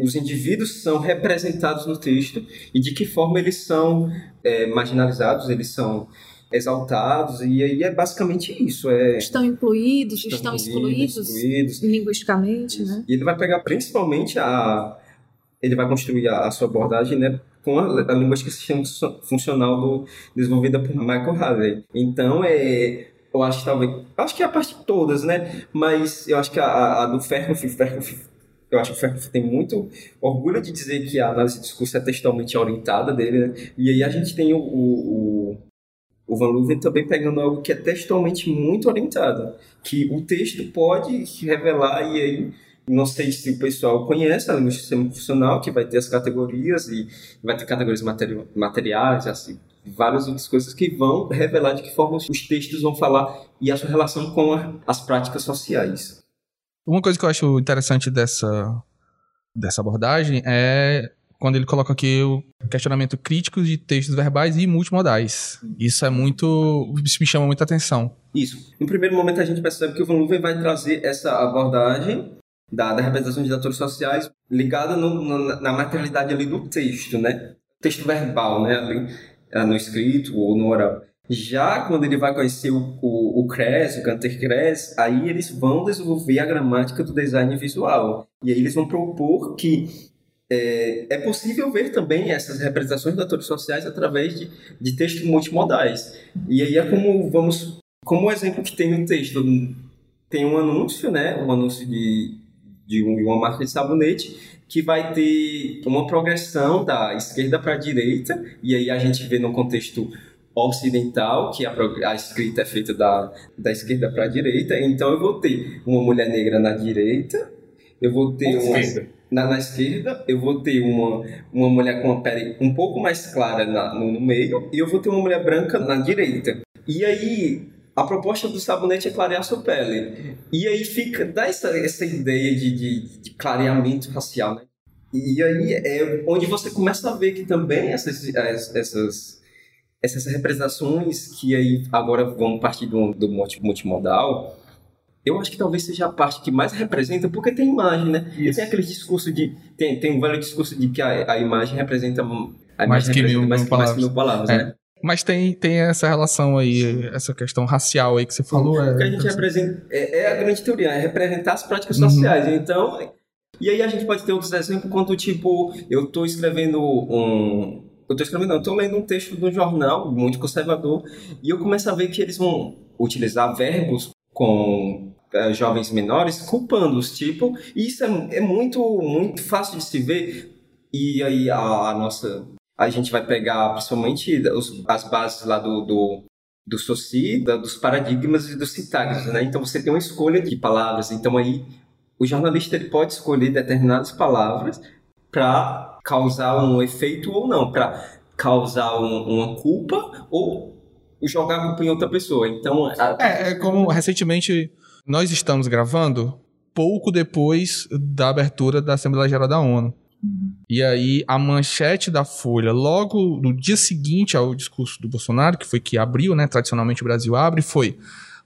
os indivíduos são representados no texto e de que forma eles são é, marginalizados, eles são exaltados, e aí é basicamente isso. É, estão incluídos, estão, estão excluídos, excluídos linguisticamente, né? E ele vai pegar principalmente a ele vai construir a, a sua abordagem né, com a, a linguística funcional do, desenvolvida por Michael Harvey. Então, é, eu acho que talvez. Acho que é a parte de todas, né? Mas eu acho que a, a do Ferkoff eu acho que o Ferkoff tem muito orgulho de dizer que a análise de discurso é textualmente orientada dele, né? E aí a gente tem o, o, o Van Leeuwen também pegando algo que é textualmente muito orientado, que o texto pode revelar e aí não sei se o pessoal conhece a linguística sistema funcional, que vai ter as categorias e vai ter categorias materi materiais, assim, várias outras coisas que vão revelar de que forma os textos vão falar e a sua relação com a, as práticas sociais. Uma coisa que eu acho interessante dessa, dessa abordagem é quando ele coloca aqui o questionamento crítico de textos verbais e multimodais. Isso é muito. Isso me chama muita atenção. Isso. No primeiro momento a gente percebe que o Van Leeuwen vai trazer essa abordagem da, da representação de atores sociais ligada no, no, na materialidade ali do texto, né? Texto verbal, né? Ali, é, no escrito ou no oral. Já quando ele vai conhecer o, o, o CRES, o Canter CRES, aí eles vão desenvolver a gramática do design visual. E aí eles vão propor que é, é possível ver também essas representações de atores sociais através de, de textos multimodais. E aí é como, vamos, como o exemplo que tem no texto, tem um anúncio, né? Um anúncio de, de uma marca de sabonete que vai ter uma progressão da esquerda para a direita, e aí a gente vê no contexto ocidental, que a, a escrita é feita da, da esquerda para a direita, então eu vou ter uma mulher negra na direita, eu vou ter uma. Na, na, esquerda, eu vou ter uma, uma mulher com a pele um pouco mais clara na, no, no meio, e eu vou ter uma mulher branca na direita. E aí, a proposta do sabonete é clarear sua pele. E aí fica, dá essa, essa ideia de, de, de clareamento racial, né? E aí é onde você começa a ver que também essas, essas, essas representações que aí agora vão partir do, do multimodal, eu acho que talvez seja a parte que mais representa, porque tem imagem, né? Isso. E tem aquele discurso de. Tem, tem um velho discurso de que a, a imagem representa. A mais, que mil, mais, mais que mil palavras, é. né? Mas tem, tem essa relação aí, essa questão racial aí que você falou. É, o que a gente representa. É, é, a grande teoria, é representar as práticas uhum. sociais. Então. E aí a gente pode ter outros exemplos, quando, tipo, eu estou escrevendo um. Eu estou escrevendo, não, eu estou lendo um texto de um jornal muito conservador, e eu começo a ver que eles vão utilizar verbos com uh, jovens menores, culpando-os, tipo, e isso é, é muito, muito fácil de se ver. E aí a, a nossa a gente vai pegar principalmente os, as bases lá do, do, do Soci, da, dos paradigmas e dos sintagmas, né? Então você tem uma escolha de palavras. Então aí o jornalista ele pode escolher determinadas palavras para causar um efeito ou não, para causar um, uma culpa ou jogar a culpa em outra pessoa. Então a... é, é como recentemente nós estamos gravando pouco depois da abertura da Assembleia Geral da ONU. E aí, a manchete da Folha, logo no dia seguinte ao discurso do Bolsonaro, que foi que abriu, né? Tradicionalmente o Brasil abre, foi: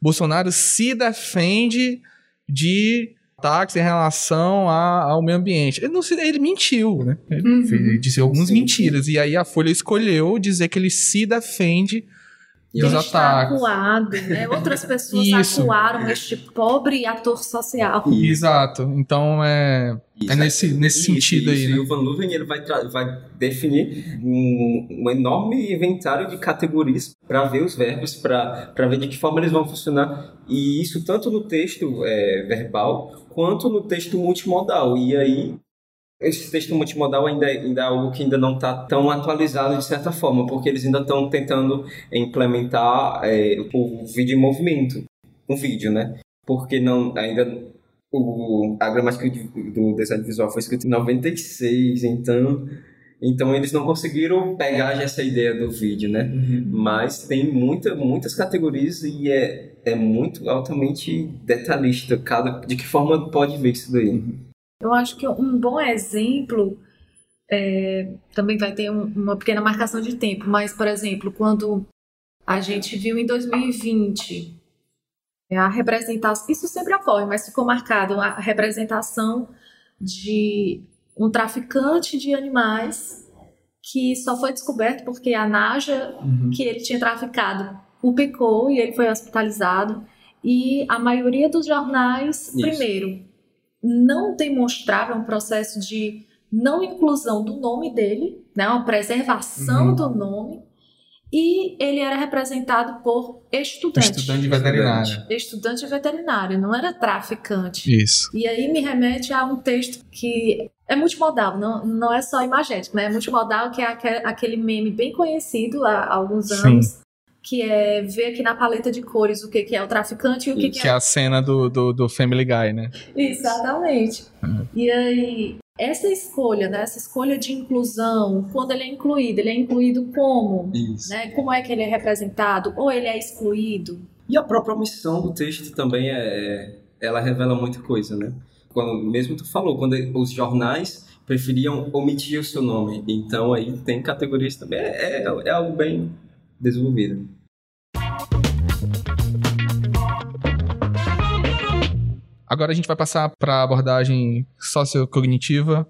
Bolsonaro se defende de ataques em relação a, ao meio ambiente. Ele, não, ele mentiu, né? Ele, uhum. ele disse algumas sim, mentiras. E aí a Folha escolheu dizer que ele se defende e os ataques. Acuado, né? *laughs* Outras pessoas Isso. acuaram este pobre ator social. Isso. Exato. Então é, é nesse, nesse isso, sentido isso. aí. Né? E o Van Luven ele vai, vai definir um, um, enorme inventário de categorias para ver os verbos, para ver de que forma eles vão funcionar. E isso tanto no texto é, verbal quanto no texto multimodal. E aí esse texto multimodal ainda, ainda é algo que ainda não está tão atualizado de certa forma, porque eles ainda estão tentando implementar é, o vídeo em movimento, um vídeo, né? Porque não ainda o, a gramática do design visual foi escrita em 96, então então eles não conseguiram pegar essa ideia do vídeo, né? Uhum. Mas tem muita, muitas categorias e é, é muito altamente detalhista cada de que forma pode ver isso daí. Uhum. Eu acho que um bom exemplo é, também vai ter um, uma pequena marcação de tempo, mas, por exemplo, quando a gente viu em 2020 é, a representação, isso sempre ocorre, mas ficou marcado a representação de um traficante de animais que só foi descoberto porque a Naja uhum. que ele tinha traficado o picou e ele foi hospitalizado. E a maioria dos jornais, Isso. primeiro, não demonstrava um processo de não inclusão do nome dele, né, uma preservação uhum. do nome, e ele era representado por estudante. Estudante veterinário. Estudante veterinário, não era traficante. Isso. E aí me remete a um texto que é multimodal, não, não é só imagético, né? É multimodal, que é aquele meme bem conhecido há alguns anos. Sim que é ver aqui na paleta de cores o que, que é o traficante e o que, que, que é... é a cena do, do, do Family Guy, né? Exatamente. Uhum. E aí, essa escolha, né, essa escolha de inclusão, quando ele é incluído, ele é incluído como? Isso. Né? Como é que ele é representado? Ou ele é excluído? E a própria omissão do texto também é, é ela revela muita coisa, né? Quando, mesmo tu falou, quando os jornais preferiam omitir o seu nome. Então aí tem categorias também. É, é, é algo bem desenvolvida. Agora a gente vai passar para a abordagem sociocognitiva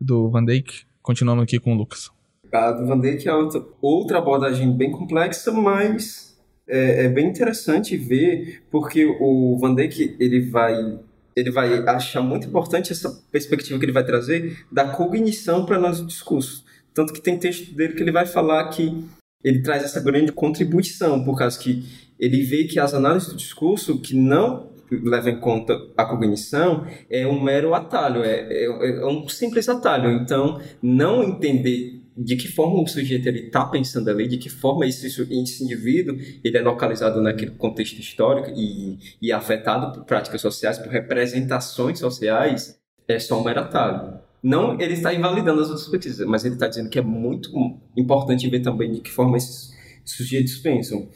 do Van Dijk, continuando aqui com o Lucas. A do Van Dijk é outra, outra abordagem bem complexa, mas é, é, bem interessante ver, porque o Van Dijk ele vai, ele vai achar muito importante essa perspectiva que ele vai trazer da cognição para nós discurso. Tanto que tem texto dele que ele vai falar que ele traz essa grande contribuição, por causa que ele vê que as análises do discurso que não levam em conta a cognição é um mero atalho, é, é, é um simples atalho. Então, não entender de que forma o sujeito está pensando ali, de que forma esse, esse indivíduo ele é localizado naquele contexto histórico e, e afetado por práticas sociais, por representações sociais, é só um mero atalho. Não ele está invalidando as outras pesquisas, mas ele está dizendo que é muito importante ver também de que forma esses sujeitos pensam.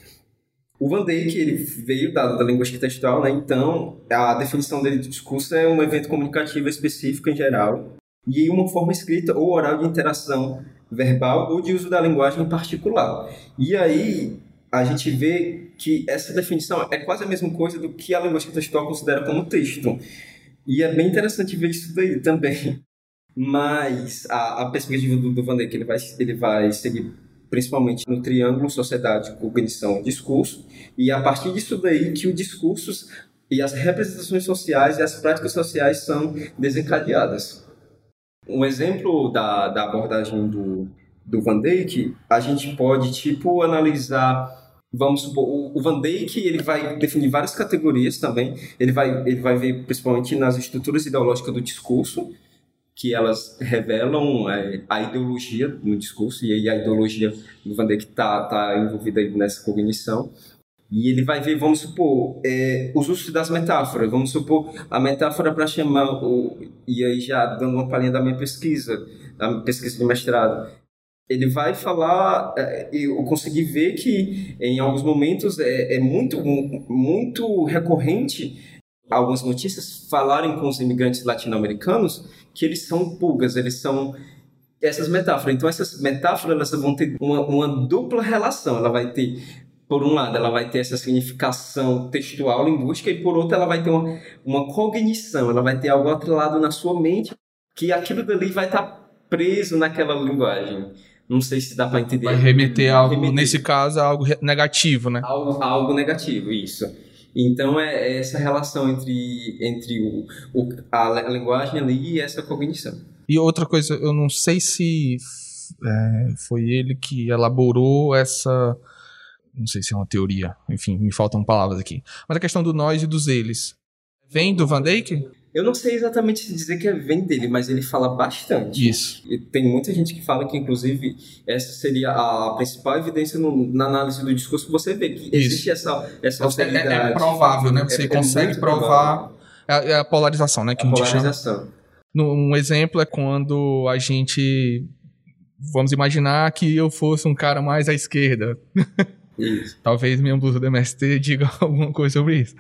O Van Dijk ele veio da, da linguística textual, né? então a definição dele de discurso é um evento comunicativo específico em geral e uma forma escrita ou oral de interação verbal ou de uso da linguagem em particular. E aí a gente vê que essa definição é quase a mesma coisa do que a linguística textual considera como texto. E é bem interessante ver isso daí também. Mas a, a perspectiva do, do Van Dijk ele vai, ele vai seguir principalmente no triângulo sociedade, cognição, discurso, e a partir disso daí que os discursos e as representações sociais e as práticas sociais são desencadeadas. Um exemplo da, da abordagem do, do Van Dijk, a gente pode, tipo, analisar vamos supor, o, Van Dijk ele vai definir várias categorias também. Ele vai, ele vai ver principalmente nas estruturas ideológicas do discurso, que elas revelam é, a ideologia no discurso, e aí a ideologia do Van Dijk está tá envolvida nessa cognição. E ele vai ver, vamos supor, é, os usos das metáforas. Vamos supor, a metáfora para chamar, o, e aí já dando uma palhinha da minha pesquisa, da pesquisa de mestrado, ele vai falar, é, eu consegui ver que em alguns momentos é, é muito, muito recorrente algumas notícias falarem com os imigrantes latino-americanos que eles são pulgas, eles são essas metáforas. Então essas metáforas elas vão ter uma, uma dupla relação. Ela vai ter por um lado, ela vai ter essa significação textual, linguística, e por outro, ela vai ter uma, uma cognição, ela vai ter algo atrelado na sua mente, que aquilo dali vai estar preso naquela linguagem. Não sei se dá para entender. Vai remeter algo, remeter. nesse caso, a algo negativo, né? Algo, algo negativo, isso. Então é, é essa relação entre, entre o, o, a linguagem ali e essa cognição. E outra coisa, eu não sei se é, foi ele que elaborou essa. Não sei se é uma teoria, enfim, me faltam palavras aqui. Mas a questão do nós e dos eles. Vem do Van Dijk? Eu não sei exatamente dizer que é vem dele, mas ele fala bastante. Isso. E tem muita gente que fala que, inclusive, essa seria a principal evidência no, na análise do discurso. Você vê que existe Isso. essa, essa alteridade. É, é, provável, né? Você é, consegue provar. É, é a polarização, né? Que a, a polarização. Um exemplo é quando a gente. Vamos imaginar que eu fosse um cara mais à esquerda. Isso. *laughs* Talvez minha blusa do MST diga *laughs* alguma coisa sobre isso.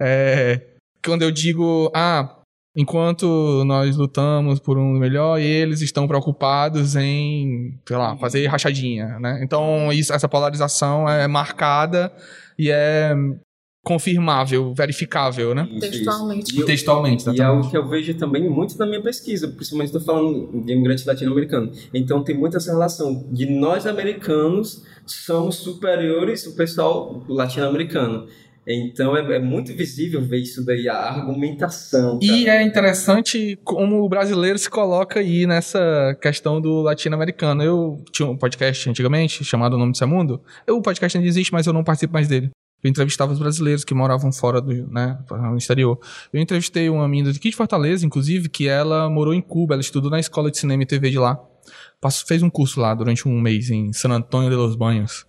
É, quando eu digo, ah, Enquanto nós lutamos por um melhor, eles estão preocupados em, sei lá, fazer rachadinha, né? Então, isso, essa polarização é marcada e é confirmável, verificável, né? Textualmente. E Textualmente, E é algo que eu vejo também muito na minha pesquisa, principalmente estou falando de imigrante latino-americano. Então tem muita essa relação de nós americanos somos superiores ao pessoal latino-americano. Então é, é, muito visível ver isso daí, a argumentação. Cara. E é interessante como o brasileiro se coloca aí nessa questão do latino-americano. Eu tinha um podcast antigamente chamado O Nome do Seu Mundo. O podcast ainda existe, mas eu não participo mais dele. Eu entrevistava os brasileiros que moravam fora do, né, no exterior. Eu entrevistei uma menina daqui de Fortaleza, inclusive, que ela morou em Cuba, ela estudou na escola de cinema e TV de lá. Passou, fez um curso lá durante um mês em San Antônio de los Banhos.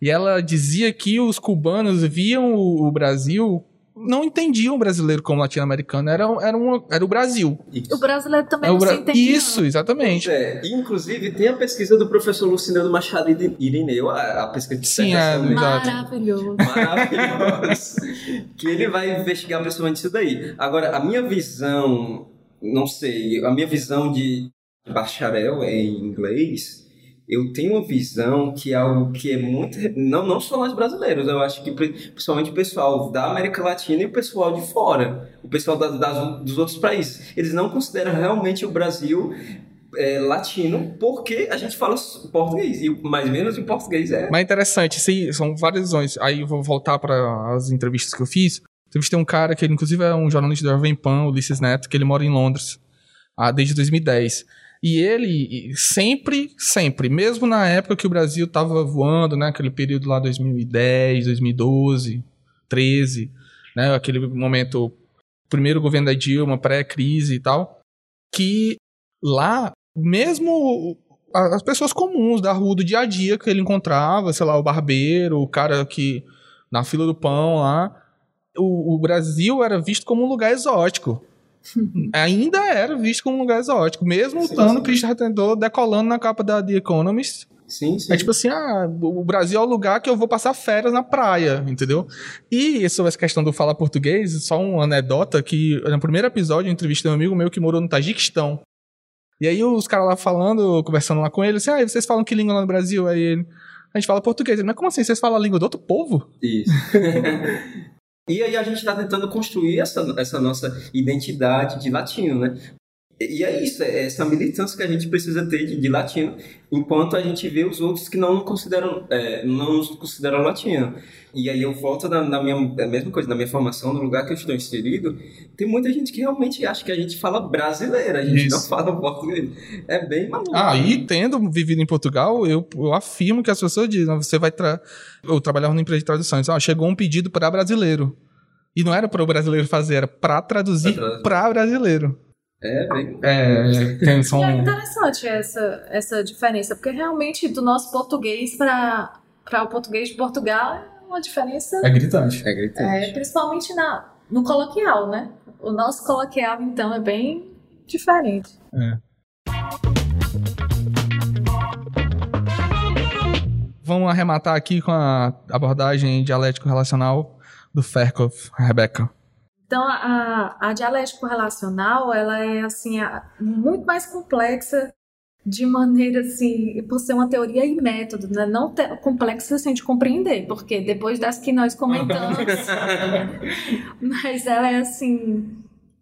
E ela dizia que os cubanos viam o, Brasil não entendiam o brasileiro como latino-americano, era, era, uma, era o Brasil. Isso. O brasileiro também é não Bra... se entendia. Isso, exatamente. É, inclusive, tem a pesquisa do professor Luciano Machado Irineu, a, a pesquisa de Sim, é, Maravilhoso. Maravilhoso. *laughs* que ele vai investigar principalmente isso daí. Agora, a minha visão, não sei, a minha visão de bacharel em inglês eu tenho uma visão que é algo que é muito. Não, não só nós brasileiros, eu acho que principalmente o pessoal da América Latina e o pessoal de fora, o pessoal das, das dos outros países. Eles não consideram realmente o Brasil é, latino porque a gente fala português e mais ou menos em português é. Mas é interessante, sim, são várias visões. Aí eu vou voltar para as entrevistas que eu fiz. Entrevistei um cara que inclusive, é um jornalista da Jovem Pan, Ulisses Neto, que ele mora em Londres ah, desde 2010. E ele sempre, sempre, mesmo na época que o Brasil estava voando, né, aquele período lá 2010, 2012, 13, né, aquele momento, primeiro governo da Dilma, pré-crise e tal, que lá, mesmo as pessoas comuns da rua do dia a dia que ele encontrava, sei lá, o barbeiro, o cara que na fila do pão lá. O, o Brasil era visto como um lugar exótico. Ainda era visto como um lugar exótico, mesmo Sim, estando sim. o Christian Redentor decolando na capa da The Economist. Sim, sim. É tipo assim, ah, o Brasil é o lugar que eu vou passar férias na praia, entendeu? E sobre essa questão do falar português, só uma anedota que no primeiro episódio eu entrevistei um amigo meu que morou no Tajiquistão. E aí os caras lá falando, conversando lá com ele, assim, ah, vocês falam que língua lá no Brasil? Aí ele, a gente fala português. Ele, mas como assim? Vocês falam a língua do outro povo? Isso. *laughs* e aí a gente está tentando construir essa, essa nossa identidade de latino, né? E é isso, é essa militância que a gente precisa ter de, de latino, enquanto a gente vê os outros que não nos consideram, é, não nos consideram latino. E aí eu volto na, na minha a mesma coisa, na minha formação, no lugar que eu estou inserido, tem muita gente que realmente acha que a gente fala brasileira, a gente Isso. não fala português. É bem maluco. Ah, e tendo vivido em Portugal, eu, eu afirmo que as pessoas dizem, "Ah, você vai... Tra... Eu trabalhava numa empresa de tradução, ah, chegou um pedido para brasileiro. E não era para o brasileiro fazer, era para traduzir. para brasileiro. É, bem... É, tem, são... E é interessante essa, essa diferença, porque realmente do nosso português para o português de Portugal é uma diferença, É gritante. É gritante. é, principalmente na, no coloquial, né? O nosso coloquial, então, é bem diferente. Vamos arrematar aqui com a abordagem dialético-relacional do Ferkov, Rebecca. Então, a, a relacional, ela é, assim, a- muito mais complexa de maneira, assim, por ser uma teoria e método, né? Não te- complexa, assim, de compreender, porque depois das que nós comentamos, *laughs* mas ela é, assim,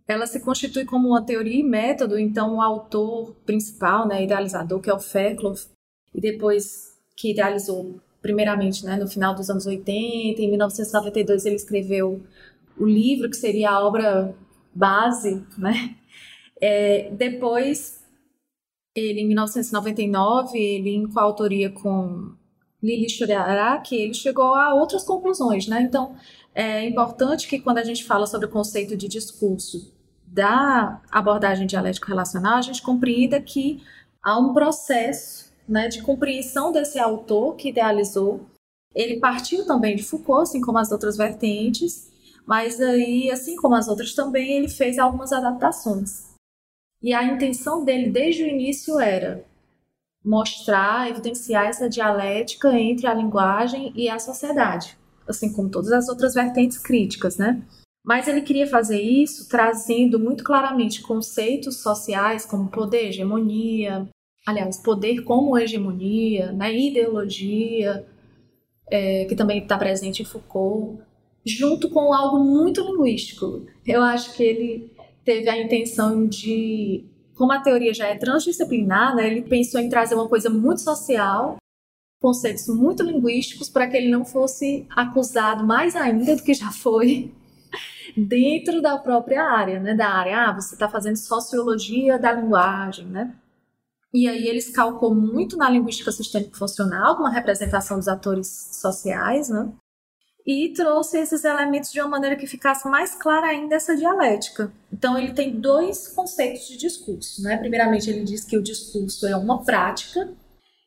ela se constitui como uma teoria e método, então o autor principal, né, idealizador, que é o Fairclough, e depois que idealizou, primeiramente, né, no final dos anos 80, em 1992 ele escreveu o livro que seria a obra base, né? É, depois, ele em 1999, ele em coautoria com Lili Shuriaraki, ele chegou a outras conclusões, né? Então, é importante que quando a gente fala sobre o conceito de discurso da abordagem dialético relacional, a gente compreenda que há um processo, né, de compreensão desse autor que idealizou. Ele partiu também de Foucault, assim como as outras vertentes, mas aí, assim como as outras também, ele fez algumas adaptações. E a intenção dele desde o início era mostrar, evidenciar essa dialética entre a linguagem e a sociedade, assim como todas as outras vertentes críticas, né? Mas ele queria fazer isso trazendo muito claramente conceitos sociais como poder, hegemonia, aliás, poder como hegemonia, né? ideologia, é, que também está presente em Foucault, junto com algo muito linguístico. Eu acho que ele teve a intenção de, como a teoria já é transdisciplinar, né, ele pensou em trazer uma coisa muito social, conceitos muito linguísticos, para que ele não fosse acusado mais ainda do que já foi *laughs* dentro da própria área, né, da área, ah, você está fazendo sociologia da linguagem, né? E aí ele calcou muito na linguística sistêmica funcional, uma representação dos atores sociais, né? E trouxe esses elementos de uma maneira que ficasse mais clara ainda essa dialética. Então ele tem dois conceitos de discurso, né? Primeiramente ele diz que o discurso é uma prática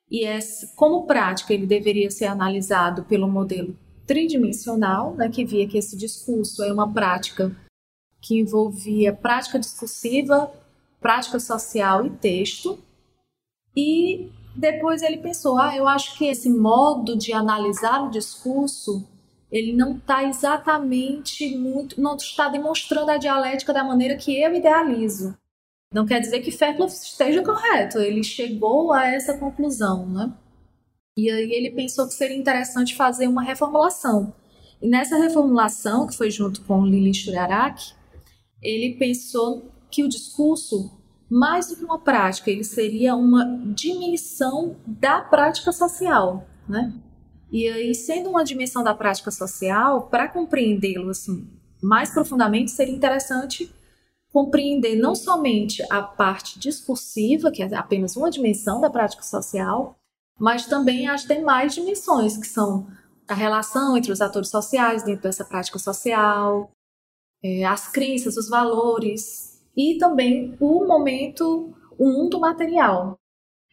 e é, como prática ele deveria ser analisado pelo modelo tridimensional, né, que via que esse discurso é uma prática que envolvia prática discursiva, prática social e texto. E depois ele pensou, ah, eu acho que esse modo de analisar o discurso ele não está exatamente muito, não está demonstrando a dialética da maneira que eu idealizo. Não quer dizer que Fairclough esteja correto, ele chegou a essa conclusão, né? E aí ele pensou que seria interessante fazer uma reformulação. E nessa reformulação, que foi junto com Lili Shuriaraki, ele pensou que o discurso, mais do que uma prática, ele seria uma dimensão da prática social, né? E aí, sendo uma dimensão da prática social, para compreendê-lo assim, mais profundamente, seria interessante compreender não somente a parte discursiva, que é apenas uma dimensão da prática social, mas também as demais dimensões, que são a relação entre os atores sociais dentro dessa prática social, é, as crenças, os valores, e também o momento, o mundo material.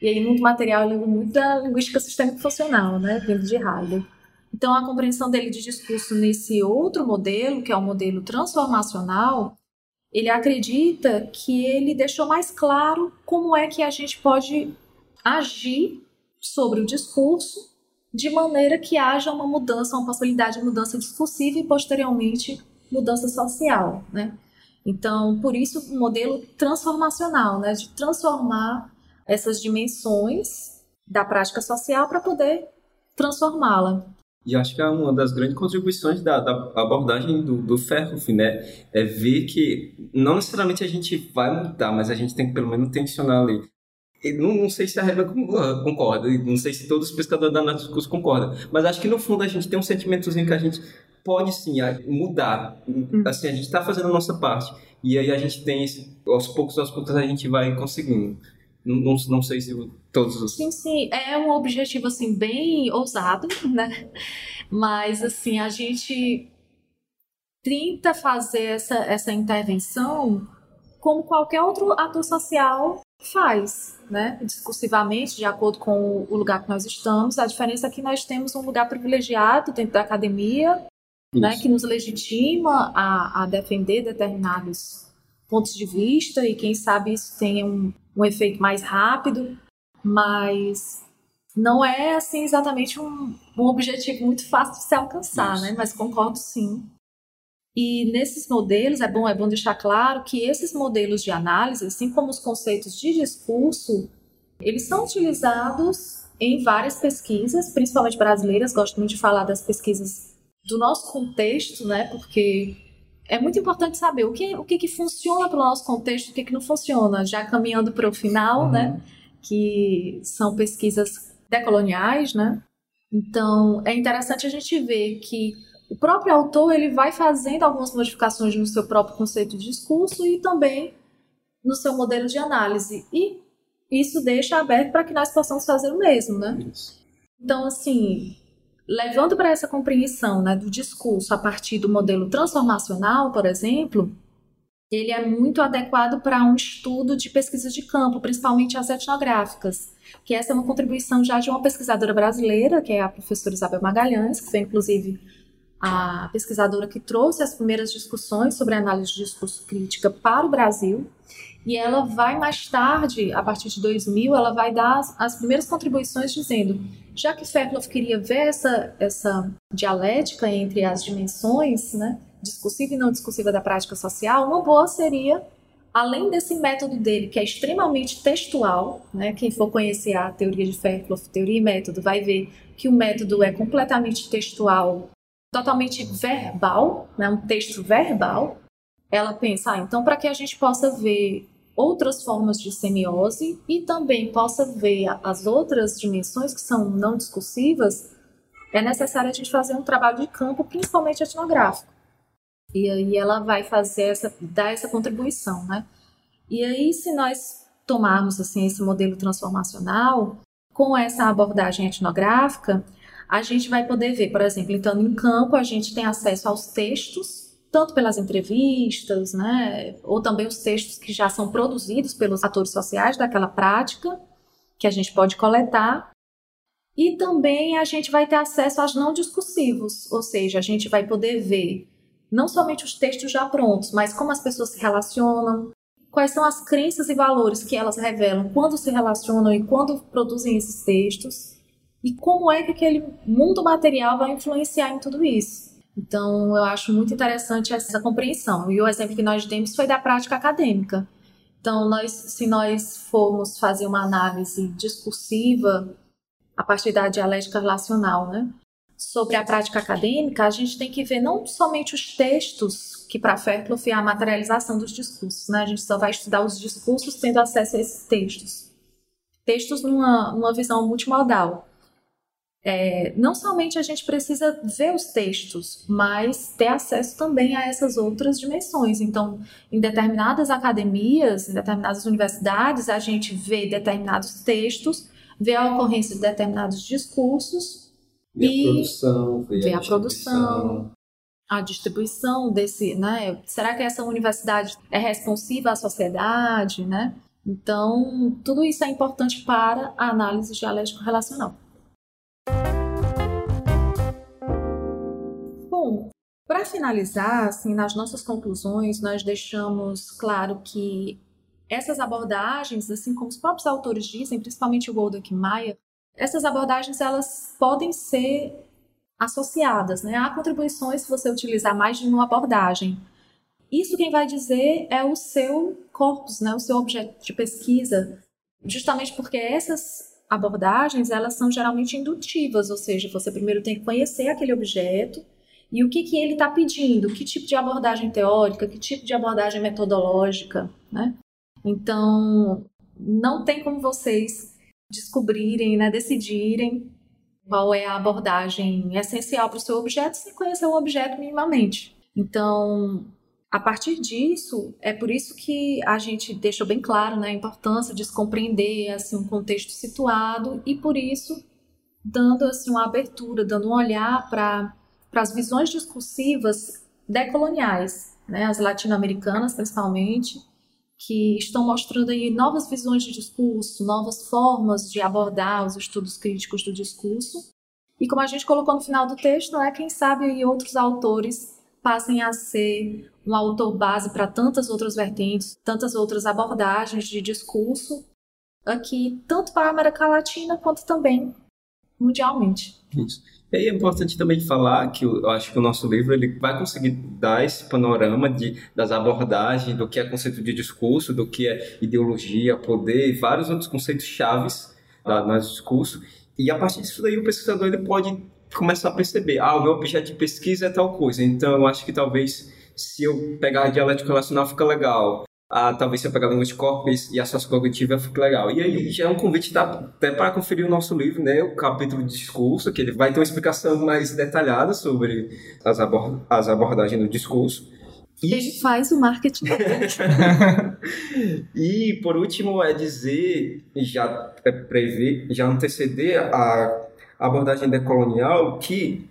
E aí, muito material, eu lembro muito da linguística sistêmica funcional, né, vindo de Heidegger. Então, a compreensão dele de discurso nesse outro modelo, que é o modelo transformacional, ele acredita que ele deixou mais claro como é que a gente pode agir sobre o discurso de maneira que haja uma mudança, uma possibilidade de mudança discursiva e posteriormente mudança social, né? Então, por isso o modelo transformacional, né, de transformar essas dimensões da prática social para poder transformá-la. E acho que é uma das grandes contribuições da, da abordagem do, do Ferhoff, né? É ver que não necessariamente a gente vai mudar, mas a gente tem que pelo menos tensionar ali. Não, não, sei se a Reba concorda, não sei se todos os pescadores da curso concordam, mas acho que no fundo a gente tem um sentimentozinho que a gente pode sim mudar. Hum. Assim, a gente está fazendo a nossa parte. E aí a gente tem esse, aos poucos, aos poucos a gente vai conseguindo. Não, não, sei se todos os... Sim, sim. É um objetivo, assim, bem ousado, *laughs* né? Mas, assim, a gente tenta fazer essa, essa intervenção como qualquer outro ator social faz, né? Discursivamente, de acordo com o lugar que nós estamos. A diferença é que nós temos um lugar privilegiado dentro da academia, né? Que nos legitima a, a defender determinados pontos de vista e quem sabe isso tenha um, um efeito mais rápido, mas não é assim exatamente um, um objetivo muito fácil de se alcançar, Isso. né? Mas concordo sim. E nesses modelos é bom é bom deixar claro que esses modelos de análise, assim como os conceitos de discurso, eles são utilizados em várias pesquisas, principalmente brasileiras. Gosto muito de falar das pesquisas do nosso contexto, né? Porque é muito importante saber o que, o que, que funciona para o nosso contexto, o que, que não funciona. Já caminhando para o final, né, uhum. né? Que são pesquisas decoloniais, né? Então, é interessante a gente ver que o próprio autor ele vai fazendo algumas modificações no seu próprio conceito de discurso e também no seu modelo de análise. E isso deixa aberto para que nós possamos fazer o mesmo, né? Isso. Então, assim, levando para essa compreensão né, do discurso a partir do modelo transformacional, por exemplo, ele é muito adequado para um estudo de pesquisas de campo, principalmente as etnográficas, que essa é uma contribuição já de uma pesquisadora brasileira, que é a professora Isabel Magalhães, que foi inclusive a pesquisadora que trouxe as primeiras discussões sobre análise de discurso crítica para o Brasil. E ela vai mais tarde, a partir de 2000, ela vai dar as, as primeiras contribuições dizendo, já que Fairclough queria ver essa, essa dialética entre as dimensões, né, discursiva e não discursiva da prática social, uma boa seria, além desse método dele, que é extremamente textual, né, quem for conhecer a teoria de Fairclough, teoria e método, vai ver que o método é completamente textual, totalmente verbal, né, um texto verbal, ela pensa, ah, então para que a gente possa ver outras formas de semiose e também possa ver as outras dimensões que são não discursivas, é necessário a gente fazer um trabalho de campo, principalmente etnográfico. E aí ela vai fazer essa, dar essa contribuição, né? E aí, se nós tomarmos assim esse modelo transformacional com essa abordagem etnográfica, a gente vai poder ver, por exemplo, então em campo a gente tem acesso aos textos tanto pelas entrevistas, né, ou também os textos que já são produzidos pelos atores sociais daquela prática, que a gente pode coletar. E também a gente vai ter acesso aos não discursivos, ou seja, a gente vai poder ver não somente os textos já prontos, mas como as pessoas se relacionam, quais são as crenças e valores que elas revelam quando se relacionam e quando produzem esses textos, e como é que aquele mundo material vai influenciar em tudo isso. Então, eu acho muito interessante essa compreensão. E o exemplo que nós demos foi da prática acadêmica. Então, nós, se nós formos fazer uma análise discursiva a partir da dialética relacional, né, sobre a prática acadêmica, a gente tem que ver não somente os textos, que para Fairclough é a materialização dos discursos, né? A gente só vai estudar os discursos tendo acesso a esses textos. Textos numa, numa visão multimodal é, não somente a gente precisa ver os textos, mas ter acesso também a essas outras dimensões. Então, em determinadas academias, em determinadas universidades, a gente vê determinados textos, vê a ocorrência de determinados discursos vê e a produção, vê, vê a, a produção, a distribuição desse, né? Será que essa universidade é responsiva à sociedade, né? Então, tudo isso é importante para a análise dialético-relacional. Para finalizar, assim, nas nossas conclusões, nós deixamos claro que essas abordagens, assim como os próprios autores dizem, principalmente o Goldock Maia, essas abordagens elas podem ser associadas, né? Há contribuições se você utilizar mais de uma abordagem. Isso quem vai dizer é o seu corpus, né? O seu objeto de pesquisa, justamente porque essas abordagens elas são geralmente indutivas, ou seja, você primeiro tem que conhecer aquele objeto e o que, que ele está pedindo, que tipo de abordagem teórica, que tipo de abordagem metodológica, né? Então, não tem como vocês descobrirem, né, decidirem qual é a abordagem essencial para o seu objeto sem conhecer o objeto minimamente. Então, a partir disso, é por isso que a gente deixou bem claro né, a importância de se compreender assim, um contexto situado e por isso dando assim, uma abertura, dando um olhar para as visões discursivas decoloniais, né, as latino-americanas principalmente, que estão mostrando aí novas visões de discurso, novas formas de abordar os estudos críticos do discurso. E como a gente colocou no final do texto, é quem sabe aí outros autores passem a ser um autor base para tantas outras vertentes, tantas outras abordagens de discurso aqui, tanto para a América Latina quanto também mundialmente. Isso. E aí é importante também falar que eu acho que o nosso livro ele vai conseguir dar esse panorama de, das abordagens, do que é conceito de discurso, do que é ideologia, poder e vários outros conceitos chaves da, no discurso. E a partir disso daí o pesquisador ele pode começar a perceber, ah, o meu objeto de pesquisa é tal coisa, então eu acho que talvez se eu pegar a dialética relacional fica legal, ah, talvez se eu pegar a de corpos e a sociocognitiva fique legal. E aí já é um convite tá, até para conferir o nosso livro, né, o capítulo de discurso, que ele vai ter uma explicação mais detalhada sobre as, abord as abordagens do discurso. E... Ele faz o marketing. *laughs* e por último é dizer, já é prever, já anteceder a abordagem decolonial que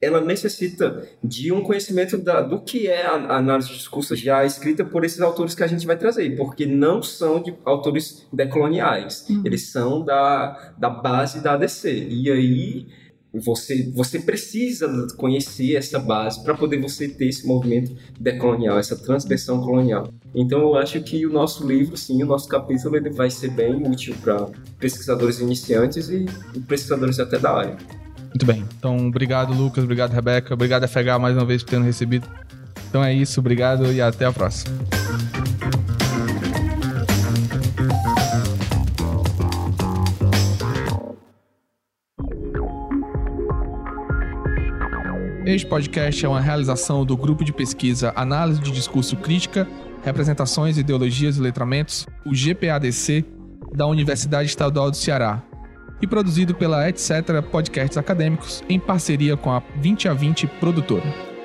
ela necessita de um conhecimento da, do que é a análise de discurso já escrita por esses autores que a gente vai trazer, porque não são de autores decoloniais, uhum. eles são da, da base da ADC. E aí você, você precisa conhecer essa base para poder você ter esse movimento decolonial, essa transversão colonial. Então eu acho que o nosso livro, sim, o nosso capítulo, ele vai ser bem útil para pesquisadores iniciantes e pesquisadores até da área. Muito bem. Então, obrigado, Lucas. Obrigado, Rebeca. Obrigado, FH, mais uma vez por ter nos recebido. Então é isso. Obrigado e até a próxima. Este podcast é uma realização do grupo de pesquisa Análise de Discurso Crítica, Representações, Ideologias e Letramentos, o GPADC, da Universidade Estadual do Ceará, e produzido pela Etc. Podcasts Acadêmicos em parceria com a 20 a 20 produtora.